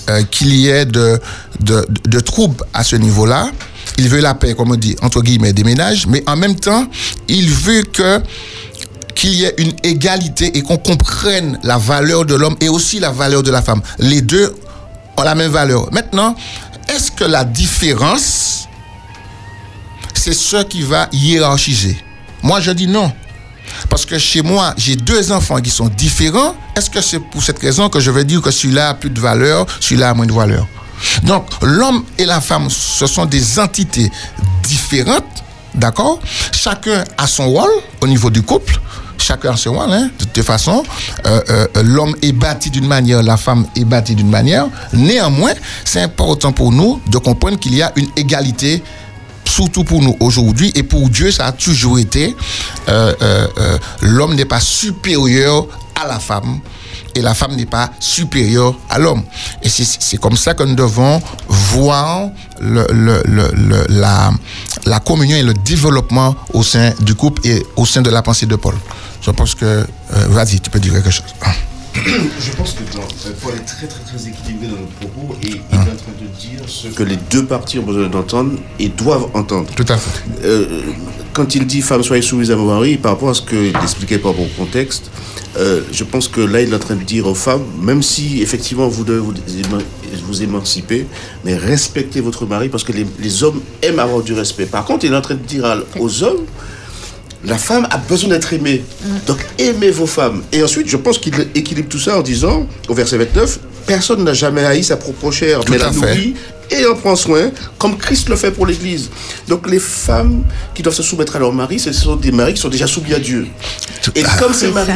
euh, qu'il y ait de, de, de troubles à ce niveau-là. Il veut la paix, comme on dit, entre guillemets, des ménages, mais en même temps, il veut que qu'il y ait une égalité et qu'on comprenne la valeur de l'homme et aussi la valeur de la femme. Les deux ont la même valeur. Maintenant, est-ce que la différence, c'est ce qui va hiérarchiser? Moi, je dis non. Parce que chez moi, j'ai deux enfants qui sont différents. Est-ce que c'est pour cette raison que je vais dire que celui-là a plus de valeur, celui-là a moins de valeur? Donc, l'homme et la femme, ce sont des entités différentes, d'accord? Chacun a son rôle au niveau du couple. Chacun a son rôle, hein, de toute façon. Euh, euh, l'homme est bâti d'une manière, la femme est bâtie d'une manière. Néanmoins, c'est important pour nous de comprendre qu'il y a une égalité surtout pour nous aujourd'hui et pour Dieu ça a toujours été euh, euh, euh, l'homme n'est pas supérieur à la femme et la femme n'est pas supérieure à l'homme. Et c'est- comme ça que nous devons voir le, le- le- le- la, la communion et le développement au sein du couple et au sein de la pensée de Paul. Je pense que vas-y tu peux dire quelque chose. Je pense que Paul est très très très équilibré dans nos propos et il train de dire ce que les deux parties ont besoin d'entendre et doivent entendre. tout à fait Euh, quand il dit femme soyez soumise à vos maris, par rapport à ce qu'il expliquait par rapport au contexte, euh, je pense que là il est en train de dire aux femmes, même si effectivement vous devez vous, vous émanciper, mais respectez votre mari parce que les, les hommes aiment avoir du respect. Par contre, il est en train de dire à- aux hommes, la femme a besoin d'être aimée. Donc aimez vos femmes. Et ensuite, je pense qu'il équilibre tout ça en disant, au verset 29, personne n'a jamais haï sa propre chair, Tout mais la fait. nourrit et en prend soin, comme Christ le fait pour l'Église. Donc les femmes qui doivent se soumettre à leur mari, ce sont des maris qui sont déjà soumis à Dieu. Tout Et comme ces maris,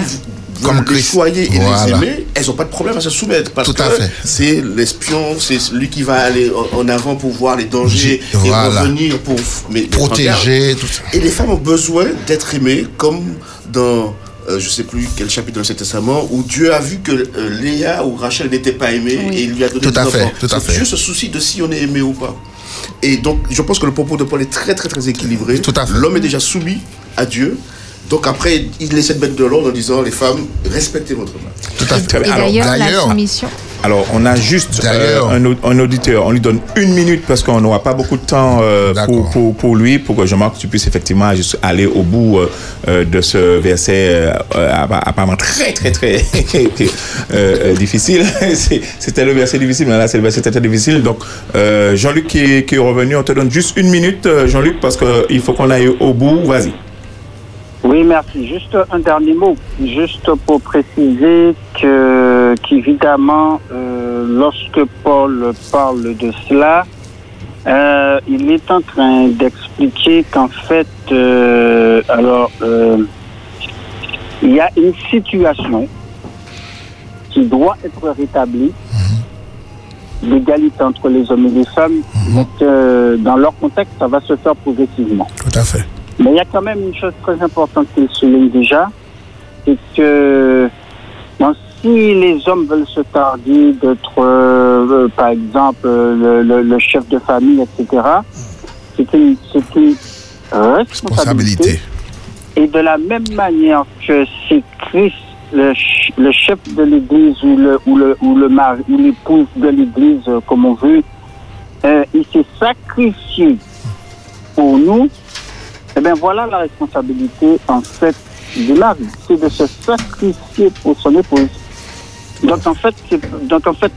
Comme les Christ. choyez et Voilà. les aimez, elles n'ont pas de problème à se soumettre. Parce Tout à que fait. c'est l'espion, c'est celui qui va aller en avant pour voir les dangers et Voilà. revenir pour mais- protéger tout ça Et les femmes ont besoin d'être aimées comme dans euh, je sais plus quel chapitre dans l'Ancien Testament, où Dieu a vu que euh, Léa ou Rachel n'étaient pas aimées Oui. et il lui a donné Tout des à fait, enfants. tout à fait. Dieu se soucie de si on est aimé ou pas. Et donc, je pense que le propos de Paul est très, très, très équilibré. Tout à fait. L'homme est déjà soumis à Dieu. Donc après, il essaie de mettre de l'ordre en disant, les femmes, respectez votre mari. Tout à fait. Et. Alors, d'ailleurs, la soumission. Alors, on a juste euh, un, au- un auditeur. On lui donne une minute parce qu'on n'aura pas beaucoup de temps euh, pour, pour, pour lui, pour que Jean-Marc, tu puisses effectivement juste aller au bout euh, de ce verset appa- apparemment très, très, très difficile. C'était le verset difficile, mais là, c'est le verset très, très difficile. Donc, Jean-Luc qui, est- qui est revenu, on te donne juste une minute, Jean-Luc, parce qu'il faut qu'on aille au bout. Vas-y. Oui, merci. Juste un dernier mot, juste pour préciser que qu'évidemment, euh, lorsque Paul parle de cela, euh, il est en train d'expliquer qu'en fait, euh, alors, il y a une situation qui doit être rétablie, l'égalité entre les hommes et les femmes, donc euh, dans leur contexte, ça va se faire progressivement. Tout à fait. Mais il y a quand même une chose très importante qu'il souligne déjà, c'est que bon, si les hommes veulent se targuer d'être, euh, euh, par exemple, euh, le, le- le chef de famille, etc., c'est une, c'est une responsabilité. Et de la même manière que c'est Christ, le, le chef de l'Église ou le ou le ou le mari ou l'épouse de l'Église, euh, comme on veut, euh, il s'est sacrifié pour nous. Eh bien, voilà la responsabilité en fait du mari, c'est de se sacrifier pour son épouse. Donc en fait, donc en fait,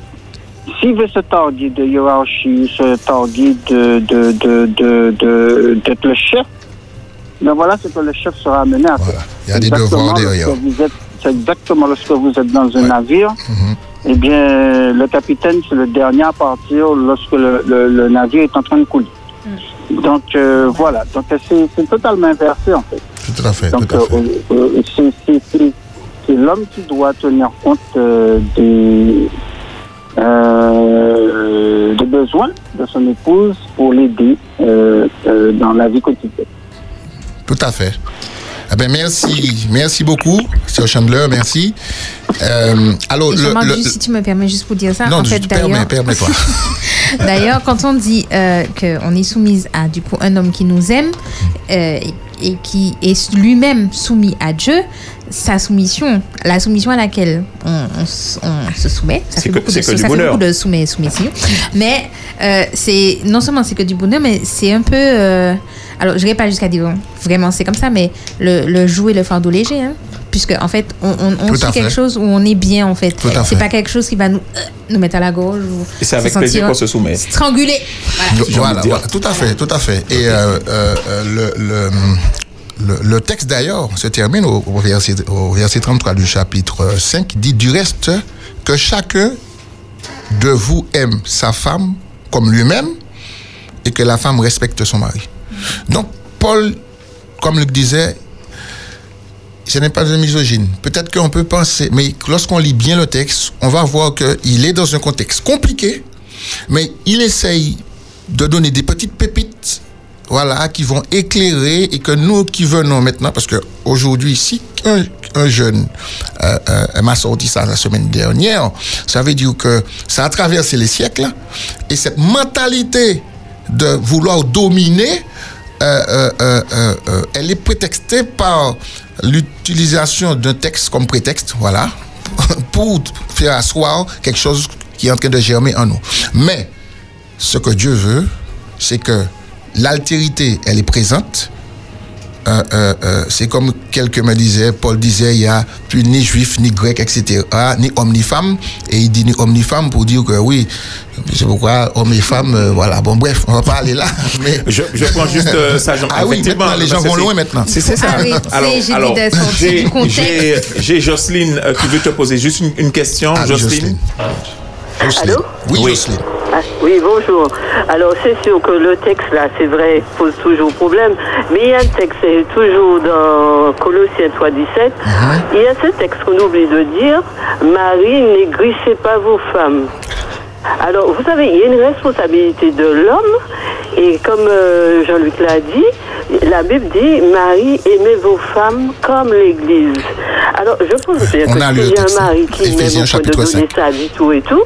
s'il veut se targuer de hiérarchie, se targuer de de de de de- d'être le chef, ben voilà ce que le chef sera amené à faire. Voilà. Il y a des Exactement devoirs derrière. C'est exactement lorsque vous êtes dans un navire. Mhm. Eh bien, le capitaine, c'est le dernier à partir lorsque le, le- le navire est en train de couler. Donc, euh, voilà. Donc, c'est totalement inversé, en fait. Tout à fait. Donc, euh, euh, c'est- l'homme qui doit tenir compte euh, des, euh, des besoins de son épouse pour l'aider euh, euh, dans la vie quotidienne. Tout à fait. Eh ben, merci, merci beaucoup, Sir Chandler, merci. Euh, alors, le, juste si tu me permets juste pour dire ça, non, en je fait, te permets, d'ailleurs, permets-toi. D'ailleurs, quand on dit euh, qu'on est soumise à du coup un homme qui nous aime euh, et, et qui est lui-même soumis à Dieu, sa soumission, la soumission à laquelle on, on s- on se soumet, ça C'est fait que- beaucoup de, que du ça fait bonheur. beaucoup de soumet soumission, mais euh, c'est non seulement c'est que du bonheur, mais c'est un peu, euh, alors je n'irai pas jusqu'à dire vraiment c'est comme ça, mais le, le joug et le fardeau léger, hein, puisque en fait on, on, suit fait. quelque chose où on est bien en fait, c'est pas quelque chose qui va nous euh, nous mettre à la gorge ou Et c'est avec se plaisir qu'on se soumet. Strangulé. Voilà. Voilà, tout à fait, tout à fait. Et euh, euh, euh, le, le, le, le texte d'ailleurs se termine au, au verset, au verset 33 du chapitre 5 qui dit du reste que chacun de vous aime sa femme comme lui-même et que la femme respecte son mari. Donc Paul, comme Luc disait, ce n'est pas de misogyne. Peut-être qu'on peut penser, mais lorsqu'on lit bien le texte, on va voir qu'il est dans un contexte compliqué, mais il essaye de donner des petites pépites, voilà, qui vont éclairer et que nous qui venons maintenant, parce que aujourd'hui, si un, un jeune euh, euh, m'a sorti ça la semaine dernière, ça veut dire que ça a traversé les siècles et cette mentalité de vouloir dominer, euh, elle est prétextée par l'utilisation d'un texte comme prétexte, voilà, pour faire asseoir quelque chose qui est en train de germer en nous. Mais ce que Dieu veut, c'est que l'altérité, elle est présente. Euh, euh, euh, c'est comme quelqu'un me disait, Paul disait, il n'y a plus ni juif, ni grec, etc., ni homme, ni femme. Et il dit ni homme, ni femme pour dire que oui, c'est pourquoi homme et femme, euh, voilà. Bon, bref, on va pas aller là. Mais Je, je prends juste euh, ça, Jean. Ah oui, maintenant, les gens vont loin maintenant. C'est ça. Ah oui, c'est- j'ai Jocelyne euh, qui veut te poser juste une, une question. Ah, Jocelyne. Jocelyne. Allô? Oui, Oui. Jocelyne. Ah, oui, bonjour. Alors, c'est sûr que le texte, là, c'est vrai, pose toujours problème. Mais il y a un texte, c'est toujours dans Colossiens 3, 17. Il y a ce texte qu'on oublie de dire Marie, négrissez pas vos femmes. Alors, vous savez, il y a une responsabilité de l'homme, et comme euh, Jean-Luc l'a dit, la Bible dit, Marie, aimez vos femmes comme l'Église. Alors, je pense que a texte. un mari qui m'aime au point de Hmm. donner 5. sa vie, tout et tout,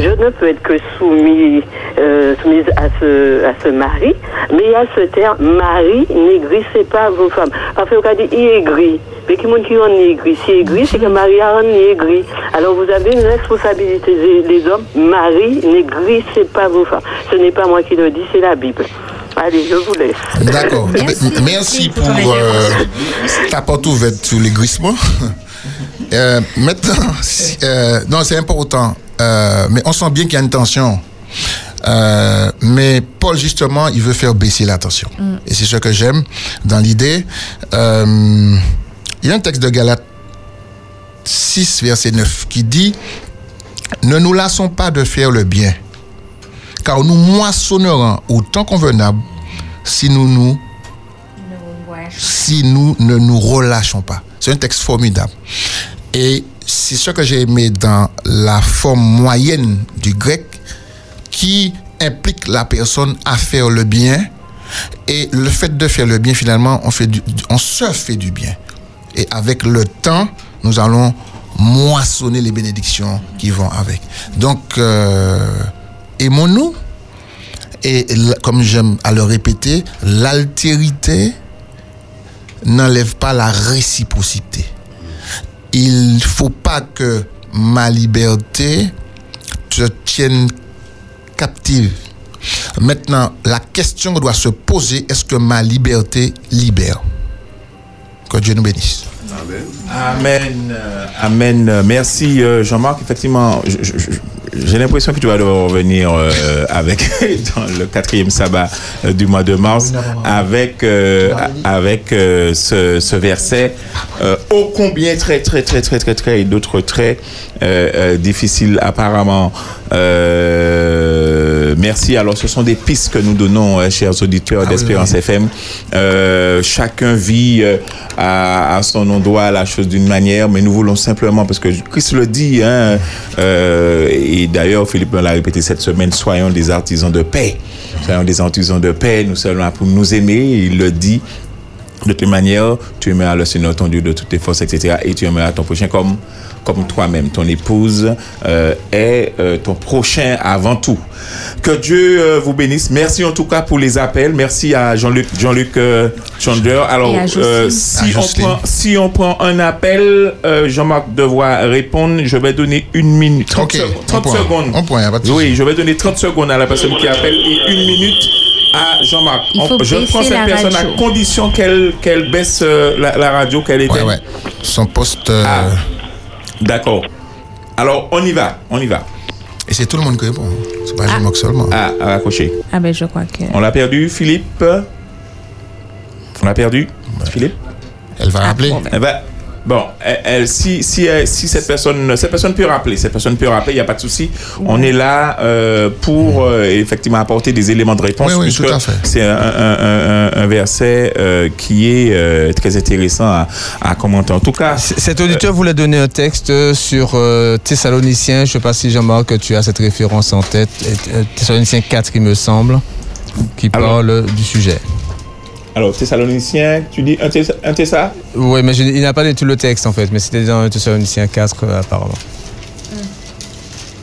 je ne peux être que soumis, euh, soumise à ce, à ce mari. Mais il y a ce terme, mari, négrissez pas vos femmes. Parce qu'on dit, il gris. Mais qui monde qui en négri Si aigri, c'est que Marie a un négri. Alors vous avez une responsabilité des, hommes. Marie, négrissez pas vos femmes. Ce n'est pas moi qui le dis, c'est la Bible. Allez, je vous laisse. D'accord. Merci. Merci, Merci pour euh, ta porte ouverte sur l'aiguissement. Euh, maintenant, si- euh, non, c'est important. Euh, mais on sent bien qu'il y a une tension. Euh, mais Paul, justement, il veut faire baisser la tension. Et c'est ce que j'aime dans l'idée. Euh, il y a un texte de Galates 6, verset 9, qui dit Ne nous lassons pas de faire le bien, car nous moissonnerons au temps convenable si nous si nous ne nous relâchons pas. C'est un texte formidable. Et c'est ce que j'ai aimé dans la forme moyenne du grec qui implique la personne à faire le bien. Et le fait de faire le bien, finalement, on, fait on se fait du bien. Et avec le temps, nous allons moissonner les bénédictions qui vont avec. Donc, euh, aimons-nous. Et comme j'aime à le répéter, l'altérité n'enlève pas la réciprocité. Il ne faut pas que ma liberté te tienne captive. Maintenant, la question doit se poser, est-ce que ma liberté libère? Que Dieu nous bénisse. Amen. Amen. Merci euh, Jean-Marc. Effectivement, j'ai l'impression que tu vas devoir revenir euh, avec dans le quatrième sabbat euh, du mois de mars avec ce, verset ô combien très très très très très très et d'autres très difficiles apparemment. Merci. Alors, ce sont des pistes que nous donnons, euh, chers auditeurs Ah d'Espérance oui. FM. Euh, chacun vit euh, à, à son endroit la chose d'une manière, mais nous voulons simplement, parce que Christ le dit, hein, et d'ailleurs Philippe l'a répété cette semaine, soyons des artisans de paix. Soyons des artisans de paix, nous sommes là pour nous aimer, il le dit. De toute manière, tu aimeras le Seigneur ton Dieu de toutes tes forces, etc. Et tu aimeras ton prochain comme, comme toi-même. Ton épouse euh, est euh, ton prochain avant tout. Que Dieu euh, vous bénisse. Merci en tout cas pour les appels. Merci à Jean-Luc Jean-Luc euh, Chandler. Alors, euh, si, on prend, si on prend un appel, euh, Jean-Marc devra répondre. Je vais donner une minute, 30, Ok, secondes- on 30 point. secondes. Point. Oui, je vais donner 30 secondes à la personne qui appelle et une minute à Jean-Marc. Je prends cette la personne radio. à condition qu'elle qu'elle baisse euh, la, la radio, qu'elle Ouais, éteigne. ouais. Son poste. euh, Ah. D'accord. Alors, on y va, on y va. Et c'est tout le monde qui répond. C'est pas Jean-Marc seulement. Ah, à raccrocher. Ah ben je crois que... On l'a perdu, Philippe On l'a perdu, Philippe Elle va rappeler. bon, ben. Eh ben, bon, elle, elle- si, si, cette personne, cette personne peut rappeler, cette personne peut rappeler, il n'y a pas de souci. On est là euh, pour euh, effectivement apporter des éléments de réponse. Oui, oui, puisque tout à fait. C'est un, un- un- un- un verset euh, qui est très intéressant à, à commenter. En tout cas, Cet auditeur voulait donner un texte sur Thessaloniciens. Je ne sais pas si Jean-Marc, tu as cette référence en tête. Thessaloniciens 4, il me semble, qui Alors. parle du sujet. Alors Thessaloniciens, tu dis un, Thessa- un Tessa Oui, mais je- il n'a pas dit tout le texte en fait, mais c'était dans Thessaloniciens 4 euh, apparemment.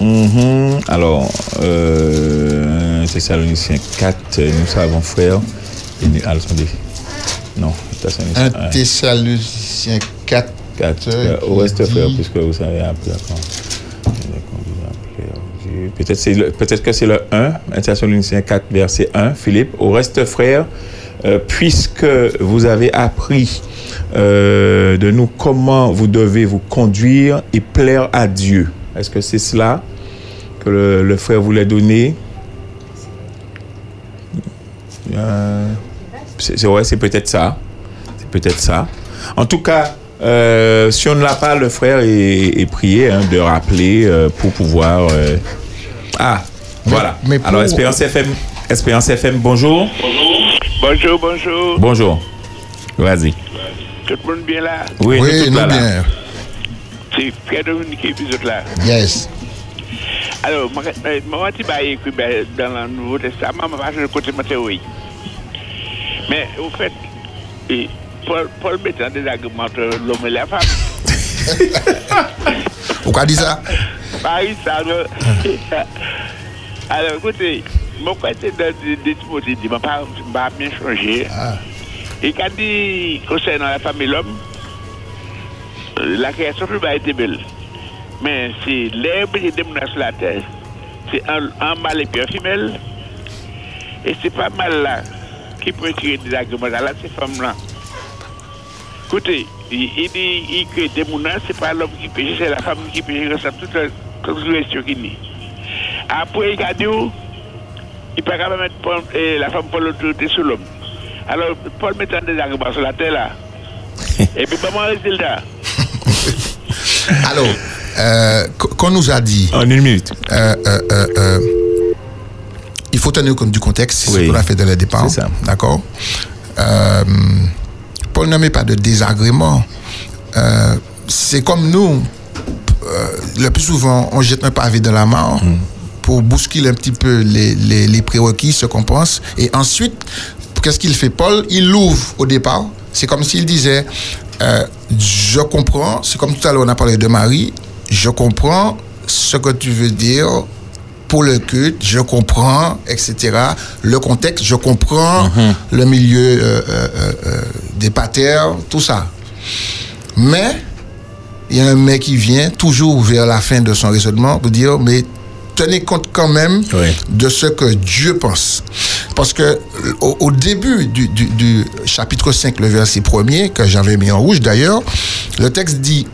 Mhm. Alors, euh, Thessaloniciens 4, euh, nous savons, frère. Et nous- attendez. Non, Thessaloniciens 1 1. Thessaloniciens 4. 4. euh, au qui reste, dit- frère, puisque vous savez après. Peut-être peut-être que c'est le 1, 1 Thessaloniciens 4, verset 1, Philippe. Au reste, frère, euh, puisque vous avez appris euh, de nous comment vous devez vous conduire et plaire à Dieu. Est-ce que c'est cela que le, le frère voulait donner? Euh, c'est ouais, c'est peut-être ça. C'est peut-être ça. En tout cas, euh, si on ne l'a pas, le frère est, est prié hein, de rappeler euh, pour pouvoir. euh, Ah, voilà. mais pour- Alors, Espérance FM, Espérance FM, bonjour. Bonjour, bonjour. Bonjour. Vas-y. Tout le monde bien là? Oui, Oui, nous, tous nous là, là. bien. C'est Frère Dominique et vous autres là. Yes. Alors, moi, vas écrire ben, dans le Nouveau Testament, je vais le côté oui. Mais au fait, Paul, Paul met en désagrément entre l'homme et la femme. Pourquoi dit ça? Paris, ça me... Alors, écoutez, mon côté de, de, de Timothée dit, ma part m'a bien changé. Et quand dit concernant la femme et l'homme, euh, la création plus a été belle. Mais c'est l'herbe qui démontre sur la terre. C'est un, mâle et puis un femelle. Et c'est pas mal là qui peut tirer des arguments là, ces femmes-là. Écoutez, il, il dit il crée des moulins, c'est pas l'homme qui péche, c'est la femme qui péche, c'est la question qui dit. Après, il a dit, il peut quand même mettre Paul- eh, la femme pour l'autorité sur l'homme. Alors, Paul mettant des arguments sur la terre là. Et puis, comment résultat Alors, euh, qu- qu'on nous a dit. En une minute. euh, euh, euh, euh, il faut tenir compte du contexte, c'est Oui. ce qu'on a fait dès le départ. C'est ça. D'accord? Euh, Paul ne met pas de désagrément. Euh, c'est comme nous, euh, le plus souvent, on jette un pavé dans la mare Mm. Pour bousculer un petit peu les, les, les prérequis, ce qu'on pense. Et ensuite, qu'est-ce qu'il fait Paul? Il l'ouvre au départ. C'est comme s'il disait, euh, je comprends, c'est comme tout à l'heure on a parlé de Marie, je comprends ce que tu veux dire pour le culte, je comprends, etc. Le contexte, je comprends le milieu euh, euh, des patères, tout ça. Mais il y a un mec qui vient toujours vers la fin de son raisonnement pour dire, mais tenez compte quand même de ce que Dieu pense. Parce que au, au début du, du- du chapitre 5, le verset premier, que j'avais mis en rouge d'ailleurs, le texte dit,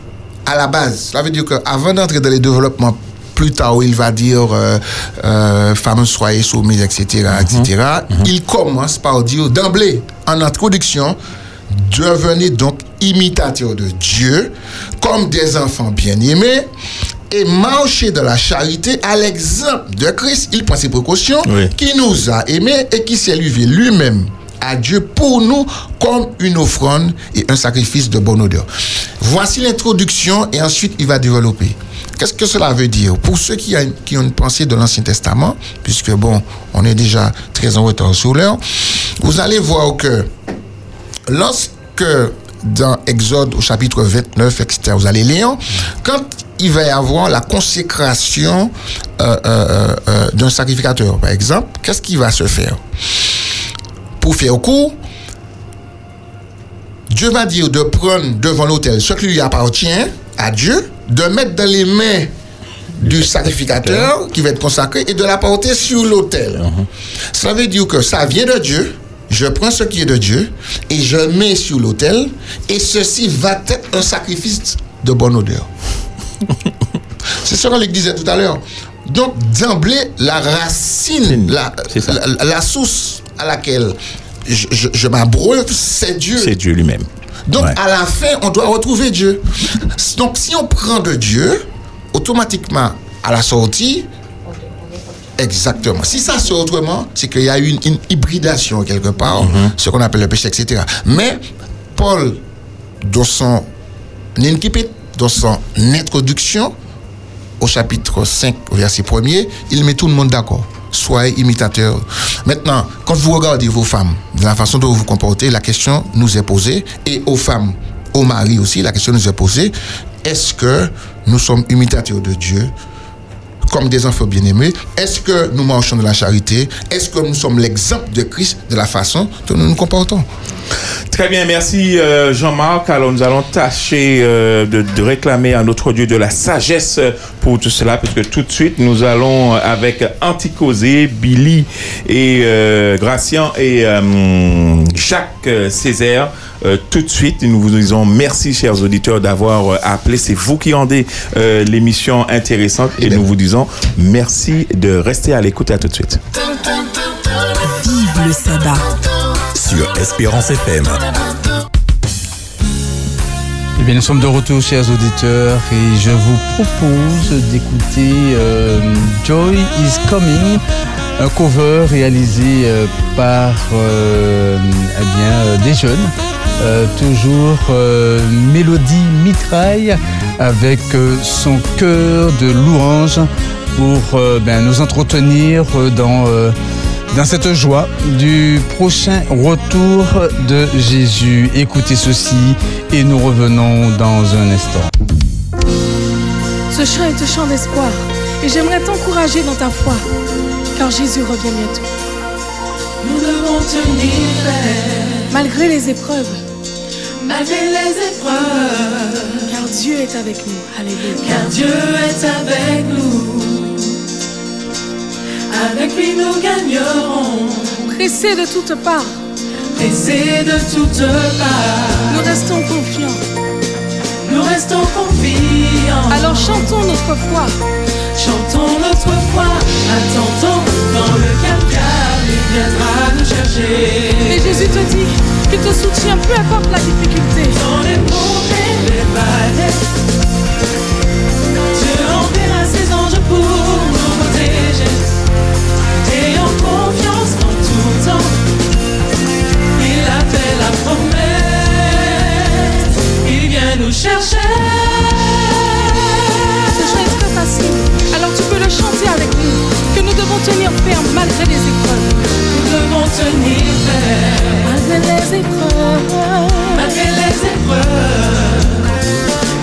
à la base, ça veut dire qu'avant d'entrer dans les développements plus tard où il va dire euh, euh, femmes soyez soumises, etc., etc., il commence par dire d'emblée, en introduction, devenez donc imitateurs de Dieu comme des enfants bien-aimés et marchez dans la charité à l'exemple de Christ. Il prend ses précautions, qui nous a aimés et qui s'est livré lui-même à Dieu pour nous comme une offrande et un sacrifice de bonne odeur. Voici l'introduction et ensuite il va développer. Qu'est-ce que cela veut dire? Pour ceux qui ont une pensée de l'Ancien Testament, puisque bon, on est déjà très en retard sur l'heure, vous allez voir que lorsque dans Exode au chapitre 29, etc., vous allez lire, quand il va y avoir la consécration euh, euh, euh, d'un sacrificateur, par exemple, qu'est-ce qui va se faire? Pour faire court, Dieu va dire de prendre devant l'autel ce qui lui appartient à Dieu, de mettre dans les mains du sacrificateur qui va être consacré et de la porter sur l'autel. Ça veut dire que ça vient de Dieu, je prends ce qui est de Dieu et je mets sur l'autel et ceci va être un sacrifice de bonne odeur. C'est ce qu'on lui disait tout à l'heure. Donc, d'emblée, la racine, la, la, la source à laquelle je, je, je m'abreuve, c'est Dieu. C'est Dieu lui-même. Donc, Ouais. à la fin, on doit retrouver Dieu. Donc, si on prend de Dieu, automatiquement, à la sortie, exactement. Si ça sort autrement, c'est qu'il y a eu une, une hybridation quelque part, ce qu'on appelle le péché, etc. Mais, Paul, dans son dans son introduction, au chapitre 5, au verset 1er, il met tout le monde d'accord. Soyez imitateurs. Maintenant, quand vous regardez vos femmes, de la façon dont vous vous comportez, la question nous est posée, et aux femmes, aux maris aussi, la question nous est posée, est-ce que nous sommes imitateurs de Dieu? Comme des enfants bien-aimés Est-ce que nous marchons de la charité? Est-ce que nous sommes l'exemple de Christ de la façon dont nous nous comportons? Très bien, merci euh, Jean-Marc. Alors nous allons tâcher euh, de, réclamer à notre Dieu de la sagesse pour tout cela, puisque tout de suite nous allons euh, avec Anticosé, Billy et euh, et euh, Jacques euh, Césaire. Euh, tout de suite, nous vous disons merci, chers auditeurs, d'avoir euh, appelé. C'est vous qui rendez euh, l'émission intéressante et nous vous disons merci de rester à l'écoute. À tout de suite. Vive le sabbat. Sur Espérance FM. Eh bien, nous sommes de retour, chers auditeurs, et je vous propose d'écouter euh, Joy is Coming, un cover réalisé euh, par euh, eh bien, euh, des jeunes. Euh, toujours euh, Mélodie Mitraille avec euh, son cœur de louange pour euh, ben, nous entretenir dans, euh, dans cette joie du prochain retour de Jésus. Écoutez ceci et nous revenons dans un instant. Ce chant est un chant d'espoir et j'aimerais t'encourager dans ta foi, car Jésus revient bientôt. Nous devons tenir. Malgré les épreuves, Malgré les épreuves, car Dieu est avec nous. Alléluia. car Dieu est avec nous. Avec lui nous gagnerons. Pressés de toutes parts, Pressés de toutes parts, nous restons confiants. nous restons confiants. Alors chantons notre foi. Chantons notre foi, attendons dans le calcaire, il viendra nous chercher. Et Jésus te dit qu'il te soutient peu importe la difficulté. Dans les montées, les vallées, Dieu enverra ses anges pour nous protéger. En confiance en tout temps, il a fait la promesse, il vient nous chercher. Ce chant est très facile, alors tu peux le chanter avec nous. Que nous devons tenir ferme malgré les épreuves. Nous devons tenir ferme. Malgré les épreuves, Malgré les épreuves,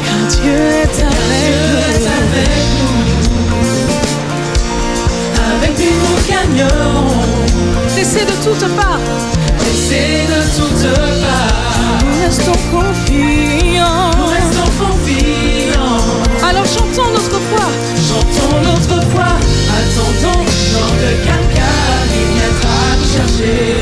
car Dieu est Dieu est avec avec nous. Avec lui nous nous. Pressés de toutes parts, Pressés de toutes parts, nous restons confiants. nous restons confiants. Nous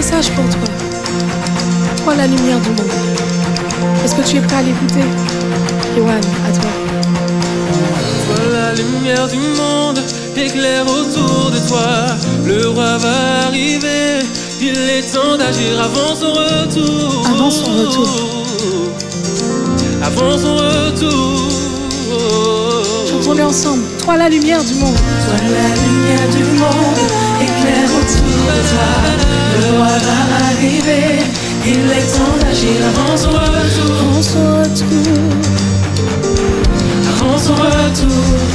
message pour toi. Toi, la lumière du monde. Est-ce que tu es prêt à l'écouter? Yohan, à toi. Toi la lumière du monde, éclaire autour de toi. Le roi va arriver, il est temps d'agir avant son retour. Avant son retour. Avant son retour. Chantons-le ensemble. Toi, la lumière du monde. Toi la lumière du monde, éclaire autour de toi. Le roi va arriver, il est temps d'agir avant son retour. Avant son retour. Avant son retour.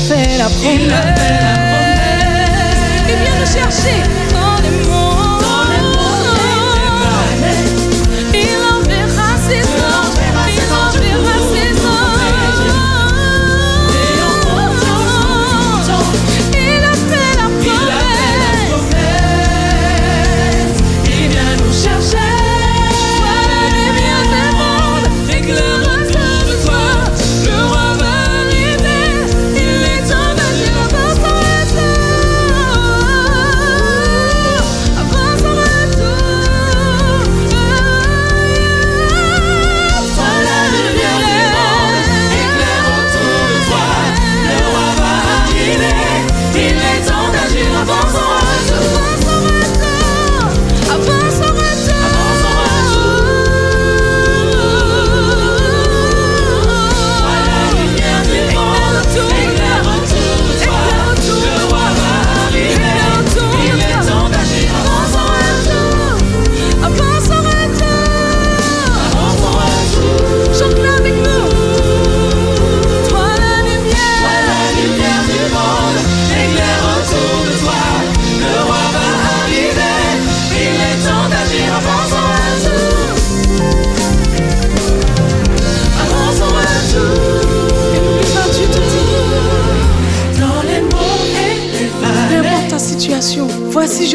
Fait la promesse. il a fait la promesse. Il vient nous chercher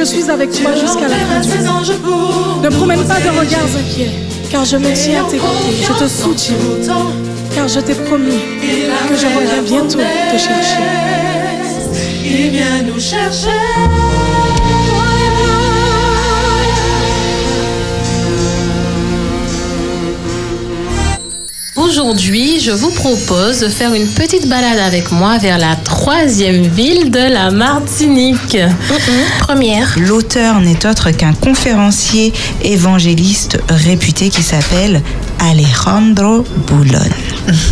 suis avec toi jusqu'à la fin du monde. Ne promène pas de regards inquiets, car je me tiens à tes côtés. Je te soutiens, car je t'ai promis que je reviens bientôt te chercher. Il vient nous chercher. Aujourd'hui, je vous propose de faire une petite balade avec moi vers la troisième ville de la Martinique. Première. L'auteur n'est autre qu'un conférencier évangéliste réputé qui s'appelle Alejandro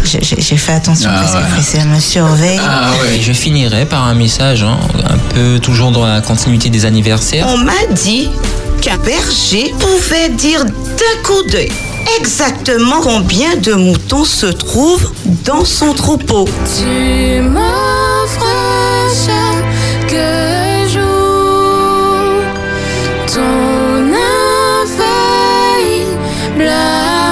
je- J'ai fait attention Ah parce ouais. que Priscilla me surveille. Ah ouais. Je finirai par un message, hein, un peu toujours dans la continuité des anniversaires. On m'a dit qu'un berger pouvait dire d'un coup d'œil exactement combien de moutons se trouvent dans son troupeau. Tu m'offres chaque jour ton infaillible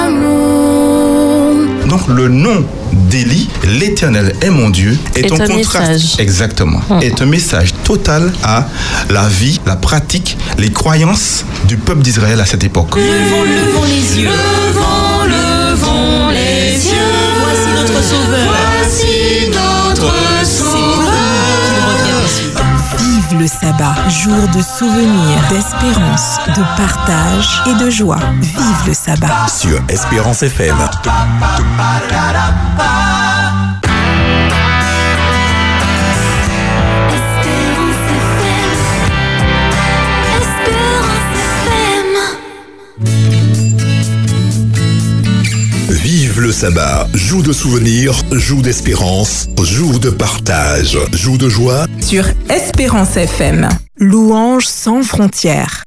amour. Donc le nom d'Élie, l'Éternel est mon Dieu, est, Est un un contraste message. exactement, est un message total à la vie, la pratique, les croyances du peuple d'Israël à cette époque. Levons, levons les yeux. Levons Le sabbat, jour de souvenir, d'espérance, de partage et de joie. Vive le sabbat. Sur Espérance FM. Sabbat, jour de souvenir, jour d'espérance, jour de partage, jour de joie. Sur Espérance FM, louange sans frontières.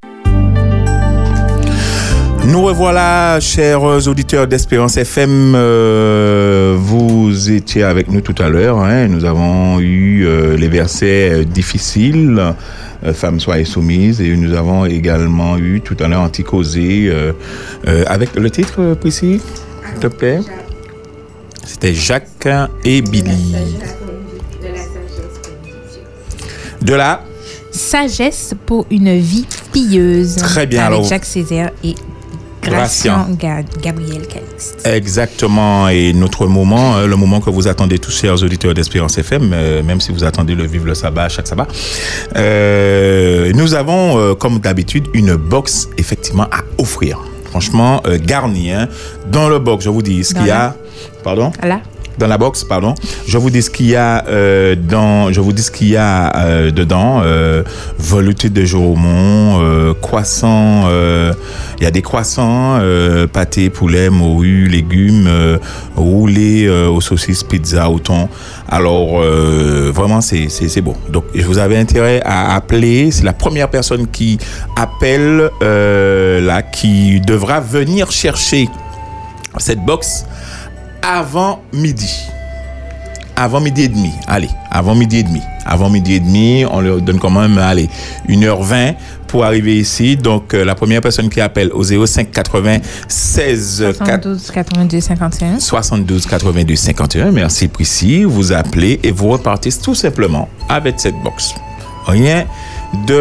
Nous revoilà, chers auditeurs d'Espérance FM. Euh, vous étiez avec nous tout à l'heure. hein. Nous avons eu euh, les versets euh, difficiles. euh, Femmes soyez soumises et nous avons également eu tout à l'heure Anticosé euh, euh, avec le titre précis, te plaît. C'était Jacques et Billy. De là, Sagesse pour une vie pieuse. Très bien, Avec alors- Jacques Césaire et Ga- Gabriel Calixte. Exactement, et notre moment, euh, le moment que vous attendez tous, chers auditeurs d'Espérance FM, euh, même si vous attendez le Vive le Sabbat chaque sabbat, euh, nous avons, comme d'habitude, une box effectivement à offrir. Franchement, euh, garnie. hein. Dans le box, je vous dis ce qu'il y a. Pardon? Là. dans la box, pardon. Je vous dis ce qu'il y a euh, dans, je vous dis ce qu'il y a euh, dedans. Euh, velouté de Joromont, euh, croissant. Il y a des croissants, pâté, poulet, morue, légumes, roulés aux saucisses, pizza, au thon. Alors vraiment, c'est c'est beau. Donc je vous avais intérêt à appeler. C'est la première personne qui appelle là, qui devra venir chercher cette box avant midi. Avant midi et demi. Allez, avant midi et demi. Avant midi et demi, on leur donne quand même, allez, 1h20 pour arriver ici. Donc, euh, la première personne qui appelle au 05 96 4 72 82 51. 72 82 51. Merci, Prissy. Vous appelez et vous repartez tout simplement avec cette box. Rien de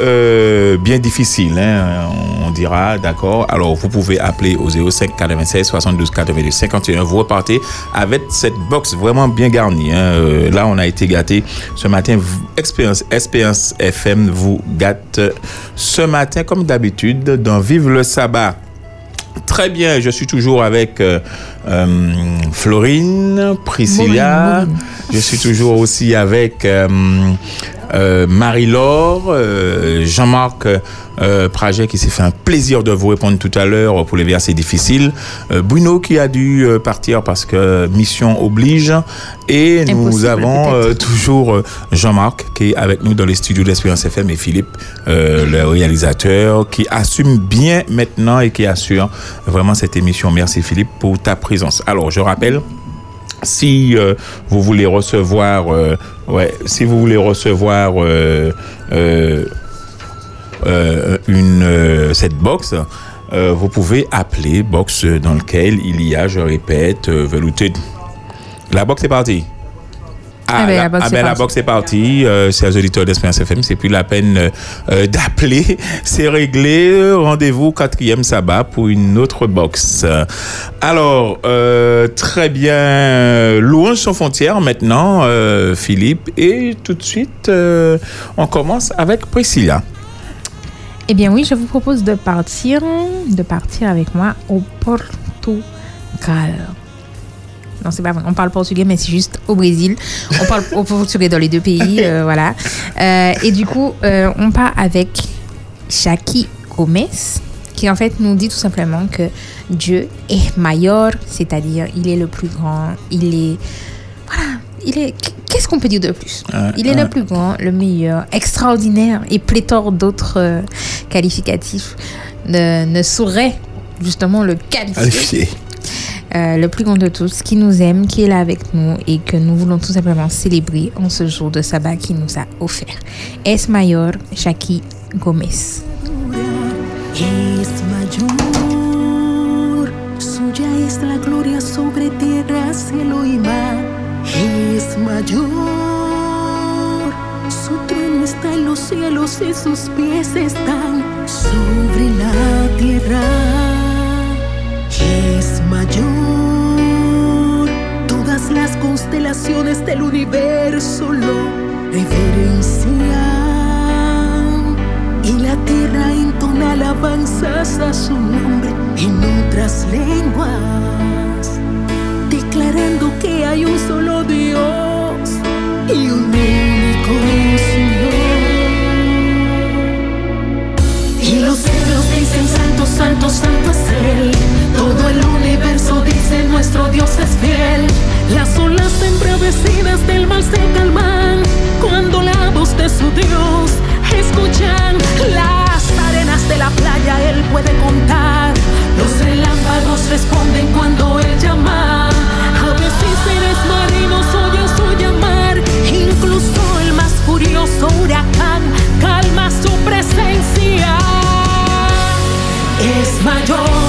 euh, bien difficile, hein, on dira, d'accord? Alors, vous pouvez appeler au 05 96 72 82 51. Vous repartez avec cette box vraiment bien garnie. hein. Euh, là, on a été gâté ce matin. Expérience, Expérience FM vous gâte ce matin, comme d'habitude, dans Vive le sabbat. Très bien, je suis toujours avec euh, euh, Florine, Priscilla. Je suis toujours aussi avec euh, euh, Marie-Laure, euh, Jean-Marc euh, Praget qui s'est fait un plaisir de vous répondre tout à l'heure pour les versets difficiles. Bruno qui a dû partir parce que mission oblige. Et nous avons toujours Jean-Marc qui est avec nous dans les studios d'Espérance FM et Philippe, le réalisateur, qui assume bien maintenant et qui assure vraiment cette émission. Merci Philippe pour ta présence. Alors, je rappelle, si euh, vous voulez recevoir, euh, si vous voulez recevoir euh, une cette box, vous pouvez appeler box dans lequel il y a, je répète, velouté. La box est partie. Ah, Ah ben, la, ah ben, la parti. box est partie, euh, chers auditeurs d'Espérance FM, c'est plus la peine euh, euh, d'appeler, c'est réglé, rendez-vous quatrième sabbat pour une autre box. Alors, euh, très bien, louange sans frontières maintenant, Philippe, et tout de suite, on commence avec Priscilla. Eh bien oui, je vous propose de partir, de partir avec moi au Portugal. Non, c'est pas vrai. On parle portugais, mais c'est juste au Brésil. On parle au portugais dans les deux pays, euh, voilà. Euh, et du coup, euh, on part avec Shaki Gomez, qui en fait nous dit tout simplement que Dieu est mayor, c'est-à-dire il est le plus grand, il est voilà, il est. Qu'est-ce qu'on peut dire de plus? Il est le plus grand, le meilleur, extraordinaire et pléthore d'autres qualificatifs ne, ne sauraient justement le qualifier. Euh, le plus grand de tous, qui nous aime, qui est là avec nous et que nous voulons tout simplement célébrer en ce jour de sabbat qu'il nous a offert. Es mayor Shaki Gomez. Es la gloria sobre tierra, cielo y mar. Es mayor, su trono está en los cielos y sus pies están sobre la tierra. Es mayor, todas las constelaciones del universo lo reverencian. Y la tierra entona alabanzas a su nombre en otras lenguas, declarando que hay un solo Dios y un único Señor. Y los dicen santo, santo, santo es Él. Todo el universo dice nuestro Dios es fiel. Las olas embravecidas del mar se calman cuando la voz de su Dios escuchan. Las arenas de la playa Él puede contar. Los relámpagos responden cuando Él llama. Aves y seres marinos oyen su llamar. Incluso el más furioso huracán Es mayor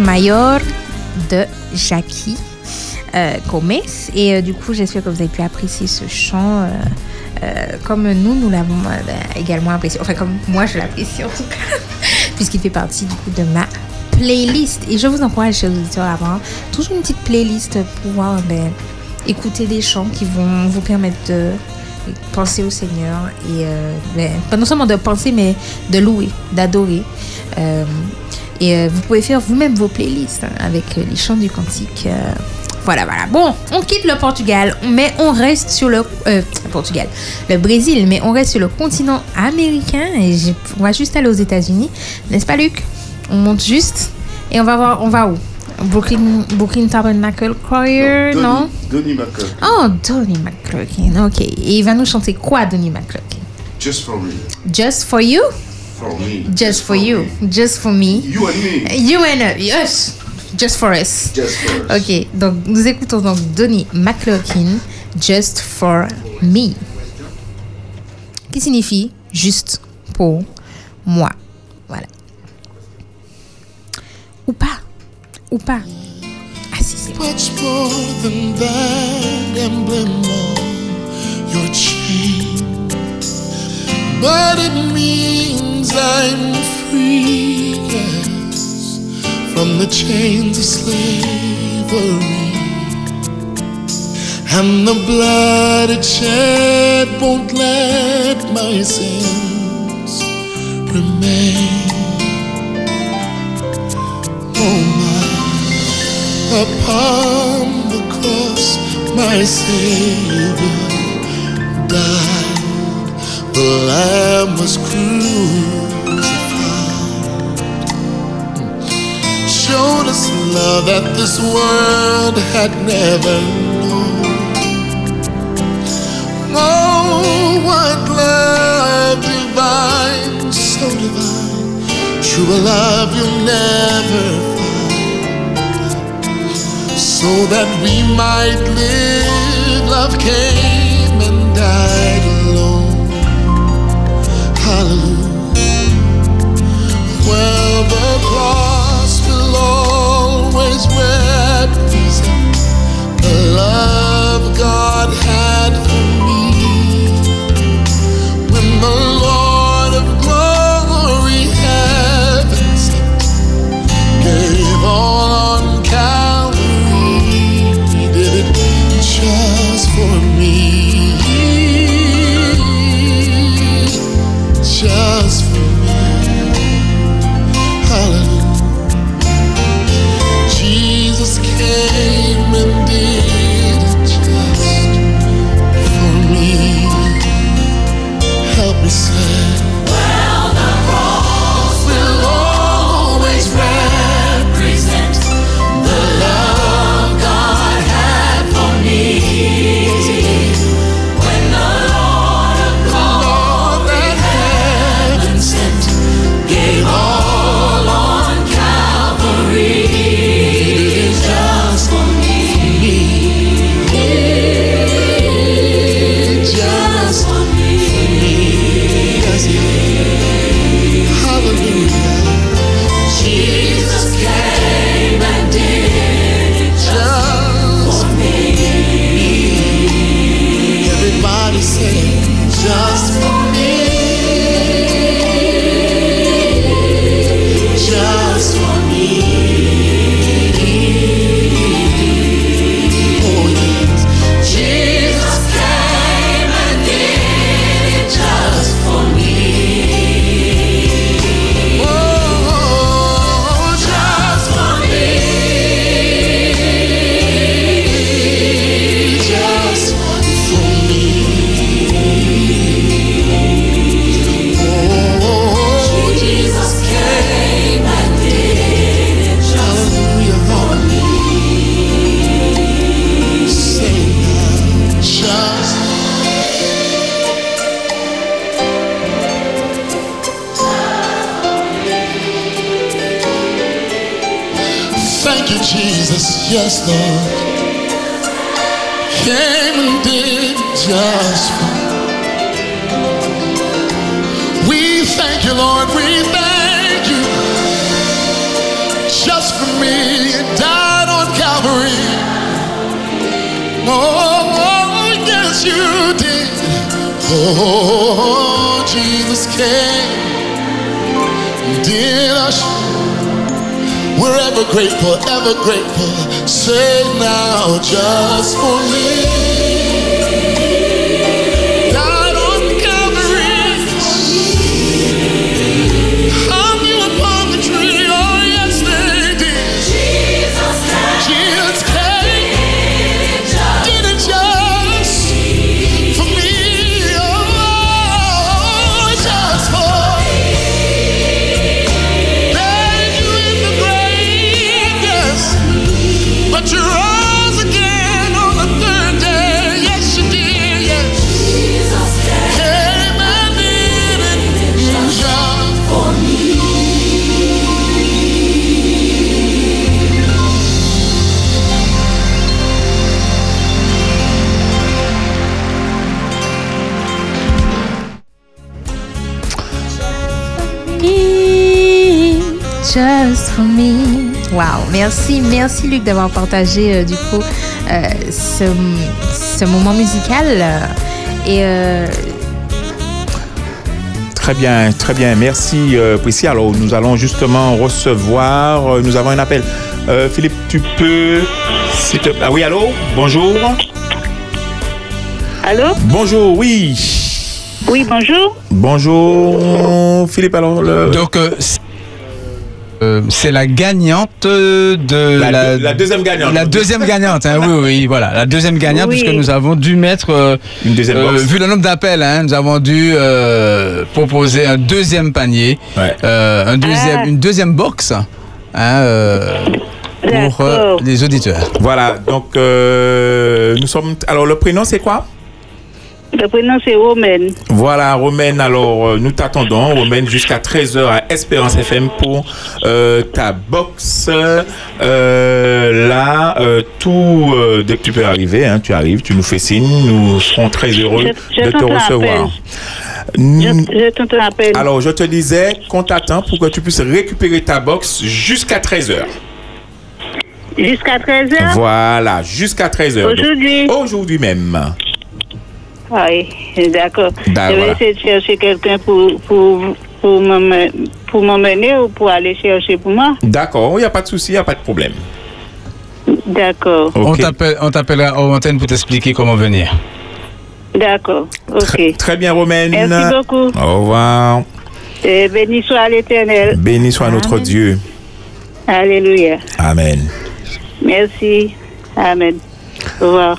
Mayor de Jackie euh, Gomez. Et euh, du coup, j'espère que vous avez pu apprécier ce chant euh, comme nous, nous l'avons ben, également apprécié. Enfin, comme moi, je l'apprécie en tout cas, puisqu'il fait partie du coup de ma playlist. Et je vous encourage, chers auditeurs, à avoir toujours une petite playlist pour ben, écouter des chants qui vont vous permettre de penser au Seigneur et ben, pas non seulement de penser, mais de louer, d'adorer. Et euh, vous pouvez faire vous-même vos playlists hein, avec euh, les chants du cantique. euh, Voilà, voilà. Bon, on quitte le Portugal, mais on reste sur le euh, Portugal, le Brésil, mais on reste sur le continent américain et on va juste aller aux États-Unis, n'est-ce pas, Luc? On monte juste et on va voir, on va où? Brooklyn, Brooklyn Tabernacle Choir, non, Donny McCall. Oh, Donny McClurkin, ok. Et il va nous chanter quoi, Donny McClurkin? Just for me. Just for you? For me. Just for you. Just for me. You and me. You and us. Yes. Just for us. Just for us. Ok, donc nous écoutons donc Donny McClurkin, Just for me. Qui signifie juste pour moi. Voilà. Ou pas. Ou pas. Ah si, c'est Much more than that emblem on your chain. But it means I'm free, yes, from the chains of slavery. And the blood it shed won't let my sins remain. Oh my, upon the cross, my Savior died. The Lamb was crucified. Showed us love that this world had never known. Oh, what love divine, so divine. True love you'll never find. So that we might live, love came Well, the cross will always represent the love God for me. Wow, merci, merci Luc d'avoir partagé euh, du coup euh, ce, ce moment musical. euh, et euh, Très bien, très bien. Merci, euh, Priscilla. Alors, nous allons justement recevoir. euh, nous avons un appel. Euh, Philippe, tu peux. te- Ah oui, allô? Bonjour. Allô? Bonjour, oui. Oui, bonjour. Bonjour, Philippe. Alors, le- Donc, euh, c'est- euh, la gagnante de La deux- la deuxième gagnante. La deuxième gagnante, hein, oui, oui, voilà, la deuxième gagnante, Oui. puisque nous avons dû mettre euh, une deuxième. Vu le nombre d'appels, hein, nous avons dû euh, proposer un deuxième panier, euh, un deuxième, Ah. une deuxième box. hein, euh, pour euh, les auditeurs. Voilà, donc euh, nous sommes. Alors, le prénom, c'est quoi? Le prénom c'est Romaine. Voilà, Romaine, alors euh, nous t'attendons, Romaine, jusqu'à 13h à Espérance FM pour euh, ta box. Euh, là, tout, dès que tu peux arriver, hein, tu arrives, tu nous fais signe, nous serons très heureux Je- je de te recevoir. Je, à peine. Alors, je te disais qu'on t'attend pour que tu puisses récupérer ta box jusqu'à 13h. Jusqu'à 13h Voilà, jusqu'à 13h. Donc, Aujourd'hui Aujourd'hui même. Oui, d'accord. Bah, je vais voilà. essayer de chercher quelqu'un pour, pour, pour m'emmener pour m'emmener ou pour aller chercher pour moi. D'accord, il n'y a pas de souci, il n'y a pas de problème. D'accord. On t'appelle- on t'appellera en antenne pour t'expliquer comment venir. D'accord. Ok. Très bien, Romaine. Merci beaucoup. Au revoir. Et béni soit l'éternel. Béni soit notre Dieu. Alléluia. Amen. Merci. Amen. Au revoir.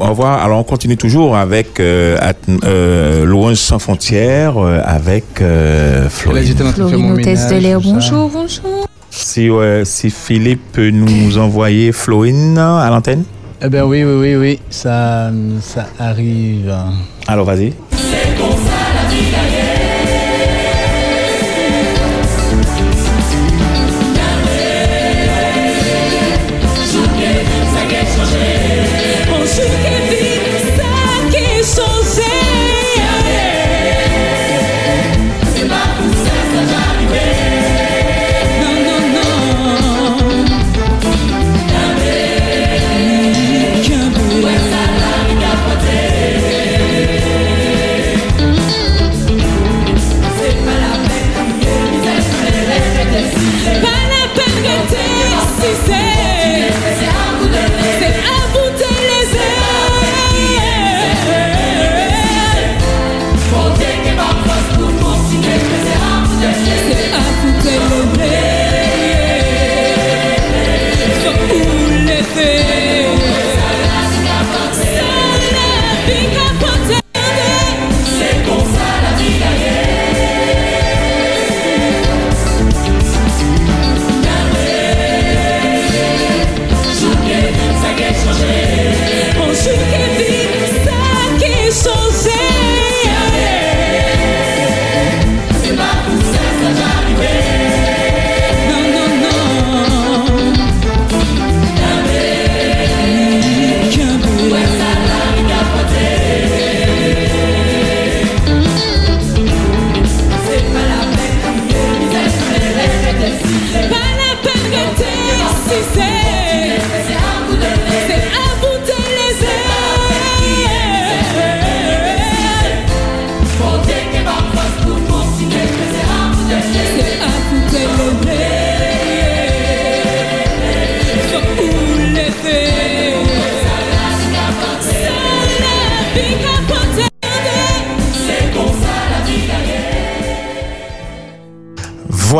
Au revoir. Alors, on continue toujours avec euh, at- euh, Louange sans frontières, euh, avec euh, Florine. Florine hôtesse de l'air, bonjour, bonjour. Si, ouais, si Philippe peut nous envoyer Florine à l'antenne. Eh bien oui, oui, oui, oui, ça, ça arrive. Alors, vas-y.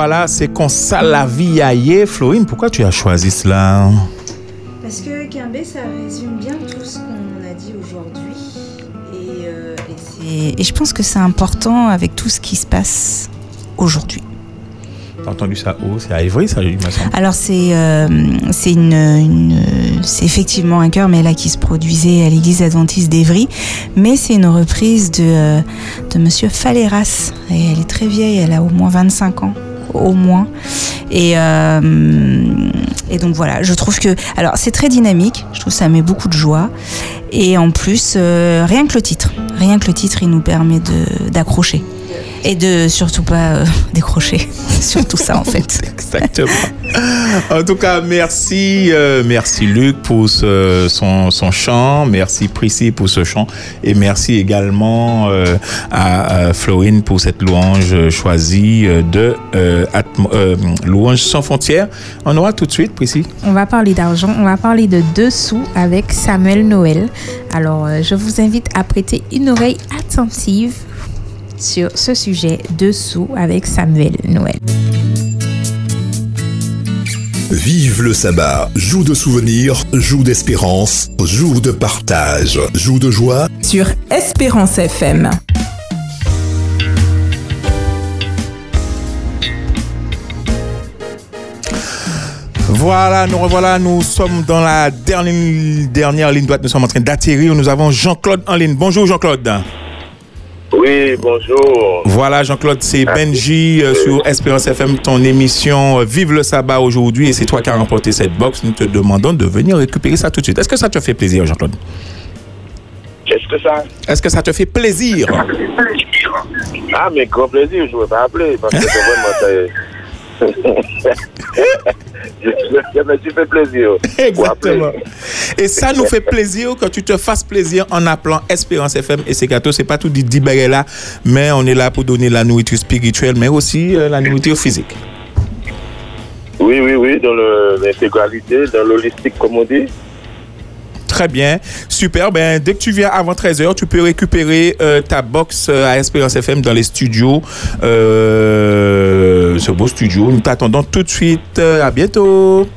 Voilà, c'est qu'on ça la vie aillée. Florine, pourquoi tu as choisi cela? Parce que Kimbé, ça résume bien tout ce qu'on a dit aujourd'hui. Et, euh, et c'est- et je pense que c'est important avec tout ce qui se passe aujourd'hui. T'as entendu ça où C'est à Ivry, ça, il me semble. Alors c'est euh, une, une- c'est effectivement un chœur mais là qui se produisait à l'église adventiste d'Evry mais c'est une reprise de euh, de monsieur Faleras et elle est très vieille elle a au moins 25 ans au moins et euh, et donc voilà je trouve que alors c'est très dynamique je trouve que ça met beaucoup de joie et en plus euh, rien que le titre rien que le titre il nous permet d'accrocher Et de surtout pas euh, décrocher. surtout ça en fait. Exactement. En tout cas, merci, euh, merci Luc pour son, chant, merci Prissy pour ce chant et merci également euh, à, Florine pour cette louange choisie euh, de louange sans frontières. On aura tout de suite Prissy. On va parler d'argent, on va parler de dessous avec Samuel Noël. Alors, je vous invite à prêter une oreille attentive sur ce sujet dessous avec Samuel Noël. Vive le sabbat, jour de souvenirs, jour d'espérance, jour de partage, jour de joie. Sur Espérance FM. Voilà, nous revoilà, nous sommes dans la dernière, dernière ligne droite, nous sommes en train d'atterrir, nous avons Jean-Claude en ligne. Bonjour Jean-Claude. Oui, bonjour. Voilà Jean-Claude, c'est Benji euh, sur Espérance FM, ton émission euh, Vive le sabbat aujourd'hui et c'est toi qui as remporté cette box. Nous te demandons de venir récupérer ça tout de suite. Est-ce que ça te fait plaisir Jean-Claude? Qu'est-ce que ça? Est-ce que ça te fait plaisir? Ah, mais grand plaisir, je ne vais pas appeler parce que c'est vraiment. je, me suis fait plaisir. Exactement. Et ça nous fait plaisir que tu te fasses plaisir en appelant Espérance FM et c'est gâteau. C'est pas tout dit là, mais on est là pour donner la nourriture spirituelle, mais aussi euh, la nourriture physique. Oui, oui, oui, dans l'intégralité, dans l'holistique, comme on dit. Très bien. Super. Ben, dès que tu viens avant 13h, tu peux récupérer euh, ta box euh, à Espérance FM dans les studios. Euh, ce beau studio. Nous t'attendons tout de suite. À bientôt.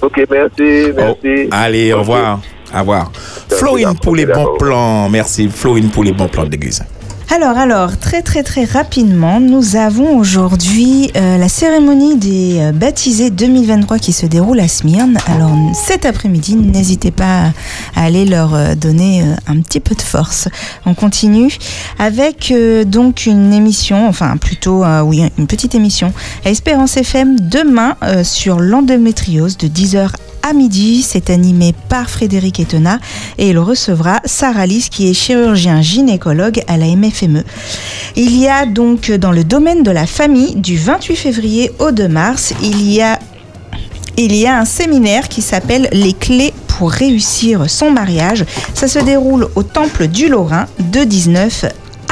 Ok, merci, merci. allez, au revoir. Au revoir. Florine pour les bons plans. Merci. Florine pour les bons plans de l'église. Alors, alors, très très très rapidement, nous avons aujourd'hui euh, la cérémonie des euh, baptisés 2023 qui se déroule à Smyrne. Alors, cet après-midi, n'hésitez pas à aller leur euh, donner un petit peu de force. On continue avec donc une émission, enfin plutôt, oui, une petite émission à Espérance FM demain sur l'endométriose de 10h à midi. C'est animé par Frédéric Etena et il recevra Sarah Lys qui est chirurgien gynécologue à la MFME. Il y a donc dans le domaine de la famille du 28 février au 2 mars, il y a il y a un séminaire qui s'appelle Les clés pour réussir son mariage. Ça se déroule au Temple du Lorrain de 19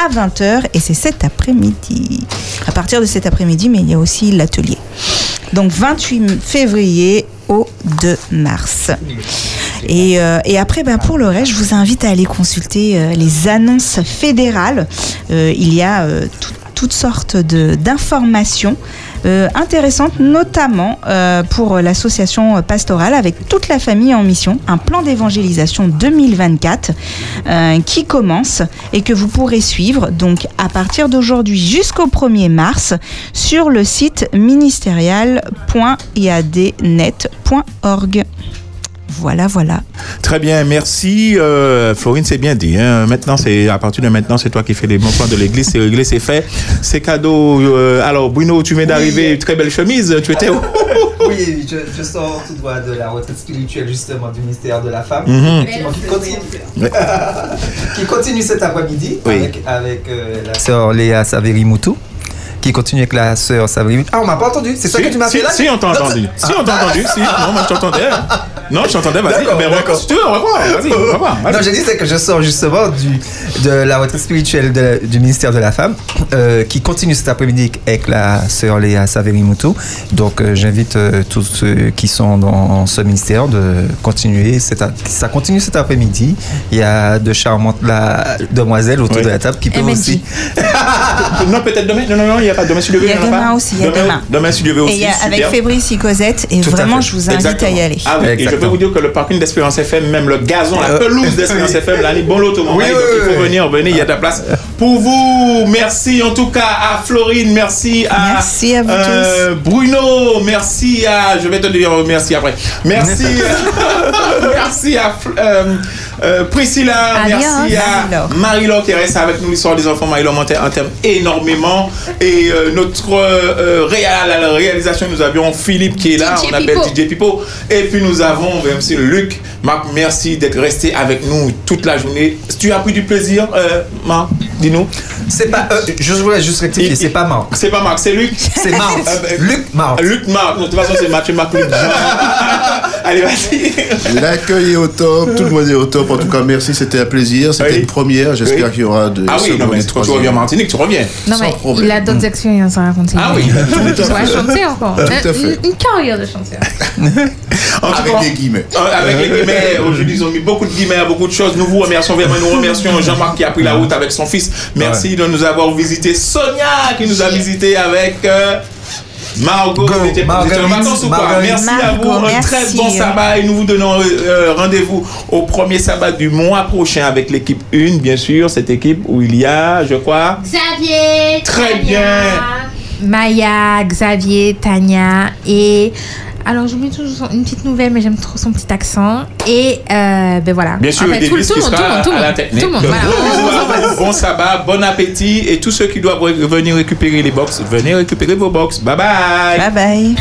à 20h et c'est cet après-midi. À partir de cet après-midi, mais il y a aussi l'atelier. Donc 28 février au 2 mars. Et, euh, et après, ben, pour le reste, je vous invite à aller consulter euh, les annonces fédérales. Euh, il y a tout- toutes sortes d'informations euh, intéressantes, notamment euh, pour l'association pastorale avec toute la famille en mission, un plan d'évangélisation 2024 euh, qui commence et que vous pourrez suivre donc à partir d'aujourd'hui jusqu'au 1er mars sur le site ministériel.iadnet.org. Voilà, voilà. Très bien, merci. Euh, Florine, c'est bien dit. hein. Maintenant, c'est à partir de maintenant, c'est toi qui fais les bons plans de l'église. C'est réglé, c'est fait. C'est cadeau. Euh, alors, Bruno, tu viens d'arriver. Très belle chemise. Tu étais où? Oui, je, je sors tout droit de la retraite spirituelle justement du ministère de la Femme. Mhm. Qui, continue, Ouais. qui continue cet après-midi Oui. avec, avec euh, la sœur Léa Saveri-Moutou. Qui continue avec la sœur Saveri. Ah, on m'a pas entendu. C'est ça Si, que tu m'as si, fait là? Si, on t'a entendu. Si, on t'a entendu. Si, non, moi, je t'entendais. Non, je t'entendais. Vas-y. D'accord. Si tu veux, on va voir. Vas-y, on va voir. Vas-y. Non, je disais que je sors justement du, de la retraite spirituelle de- du ministère de la Femme, euh, qui continue cet après-midi avec la sœur Léa Saveri-Moutou. Donc, euh, j'invite euh, tous ceux qui sont dans ce ministère de continuer. cet a- ça continue cet après-midi. Il y a de charmantes la, demoiselles autour Oui. de la table qui peuvent aussi. Non, peut-être demain. Non, non, non, il n'y a pas demain. Si Dieu veut, Il y a demain aussi, il y a demain. Demain, si Dieu veut Et aussi. il y a avec. Fabrice et Cosette, et vraiment, je vous invite Exactement. à y aller. Ah oui, et je peux vous dire que le parking d'Espérance FM, même le gazon, la pelouse d'Espérance FM, là, les bon lot au moment. Oui, donc oui, il faut venir, venez, il y a de la place pour vous. Merci en tout cas à Florine, merci à, Merci à vous euh, Bruno, merci à, je vais te dire merci après. Merci, merci à euh, Euh, Priscilla, Adios. merci à Marie-Laure. Qui reste avec nous. L'histoire des enfants, Marie-Laure en termes énormément. Et euh, notre euh, réal, à la réalisation, nous avions Philippe qui est là, DJ on appelle Pipo. DJ Pipo. Et puis nous avons MC Luc. Marc, merci d'être resté avec nous toute la journée. Tu as pris du plaisir, euh, Marc Dis-nous. C'est pas. euh, je voulais juste rectifier, c'est pas Marc. C'est pas Marc, c'est Luc. C'est Marc. Euh, ben, Luc Marc. Luc Marc. Non, de toute façon, c'est Mathieu Marc Luc. Allez, vas-y. L'accueil est au top, tout le monde est au top. En tout cas, merci, c'était un plaisir. C'était une première. J'espère Oui. qu'il y aura de. Ah oui, non, mais quand tu reviens en Martinique, tu reviens. Non, mais il a d'autres expériences à raconter. Ah oui, il tout à va fait. chanter encore. Tout à fait. Une, carrière de chanteur. Avec des guillemets. Avec les guillemets, aujourd'hui ils ont mis beaucoup de guillemets à beaucoup de choses. Nous vous remercions vraiment, nous remercions Jean-Marc qui a pris la route avec son fils. Merci de nous avoir visité. Sonia qui nous a visité avec euh, Margot. Vous étiez- vous étiez en Marguerite, vacances ou pas? Marguerite. Merci à vous. Un très bon sabbat et nous vous donnons euh, euh, rendez-vous au premier sabbat du mois prochain avec l'équipe 1, bien sûr. Cette équipe où il y a, je crois. Xavier. Très Tania, bien. Maya, Xavier, Tania et. Alors j'oublie toujours une petite nouvelle, mais j'aime trop son petit accent. Et euh, ben voilà. Bien sûr, tout, tout le monde, tout monde, tout monde. technique. Tout le monde, voilà. bon sabbat, bon appétit et tous ceux qui doivent venir récupérer les box, venez récupérer vos box. Bye bye. Bye bye.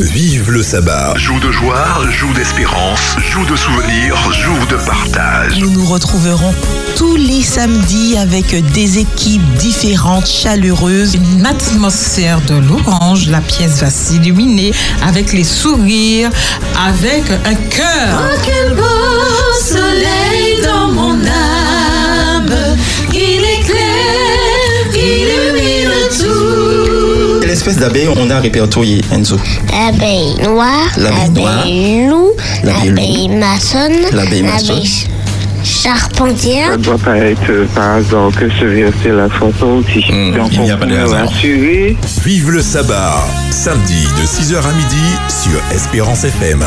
Vive le sabbat. Jour de joie, jour d'espérance, jour de souvenirs, jour de partage. Nous nous retrouverons tous les samedis avec des équipes différentes, chaleureuses. Une atmosphère de l'orange. La pièce va s'illuminer avec les sourires, avec un cœur. Oh, quel beau soleil tout. Quelle espèce d'abeille on a répertorié, Enzo L'abeille noire, L'abeille loup, L'abeille maçonne, L'abeille maçonne. charpentière. Ça ne doit pas être euh, par hasard que ce verset la chanson aussi. Donc il n'y a on pas de hasard. Vive le sabbat. Samedi de 6h à midi sur Espérance FM.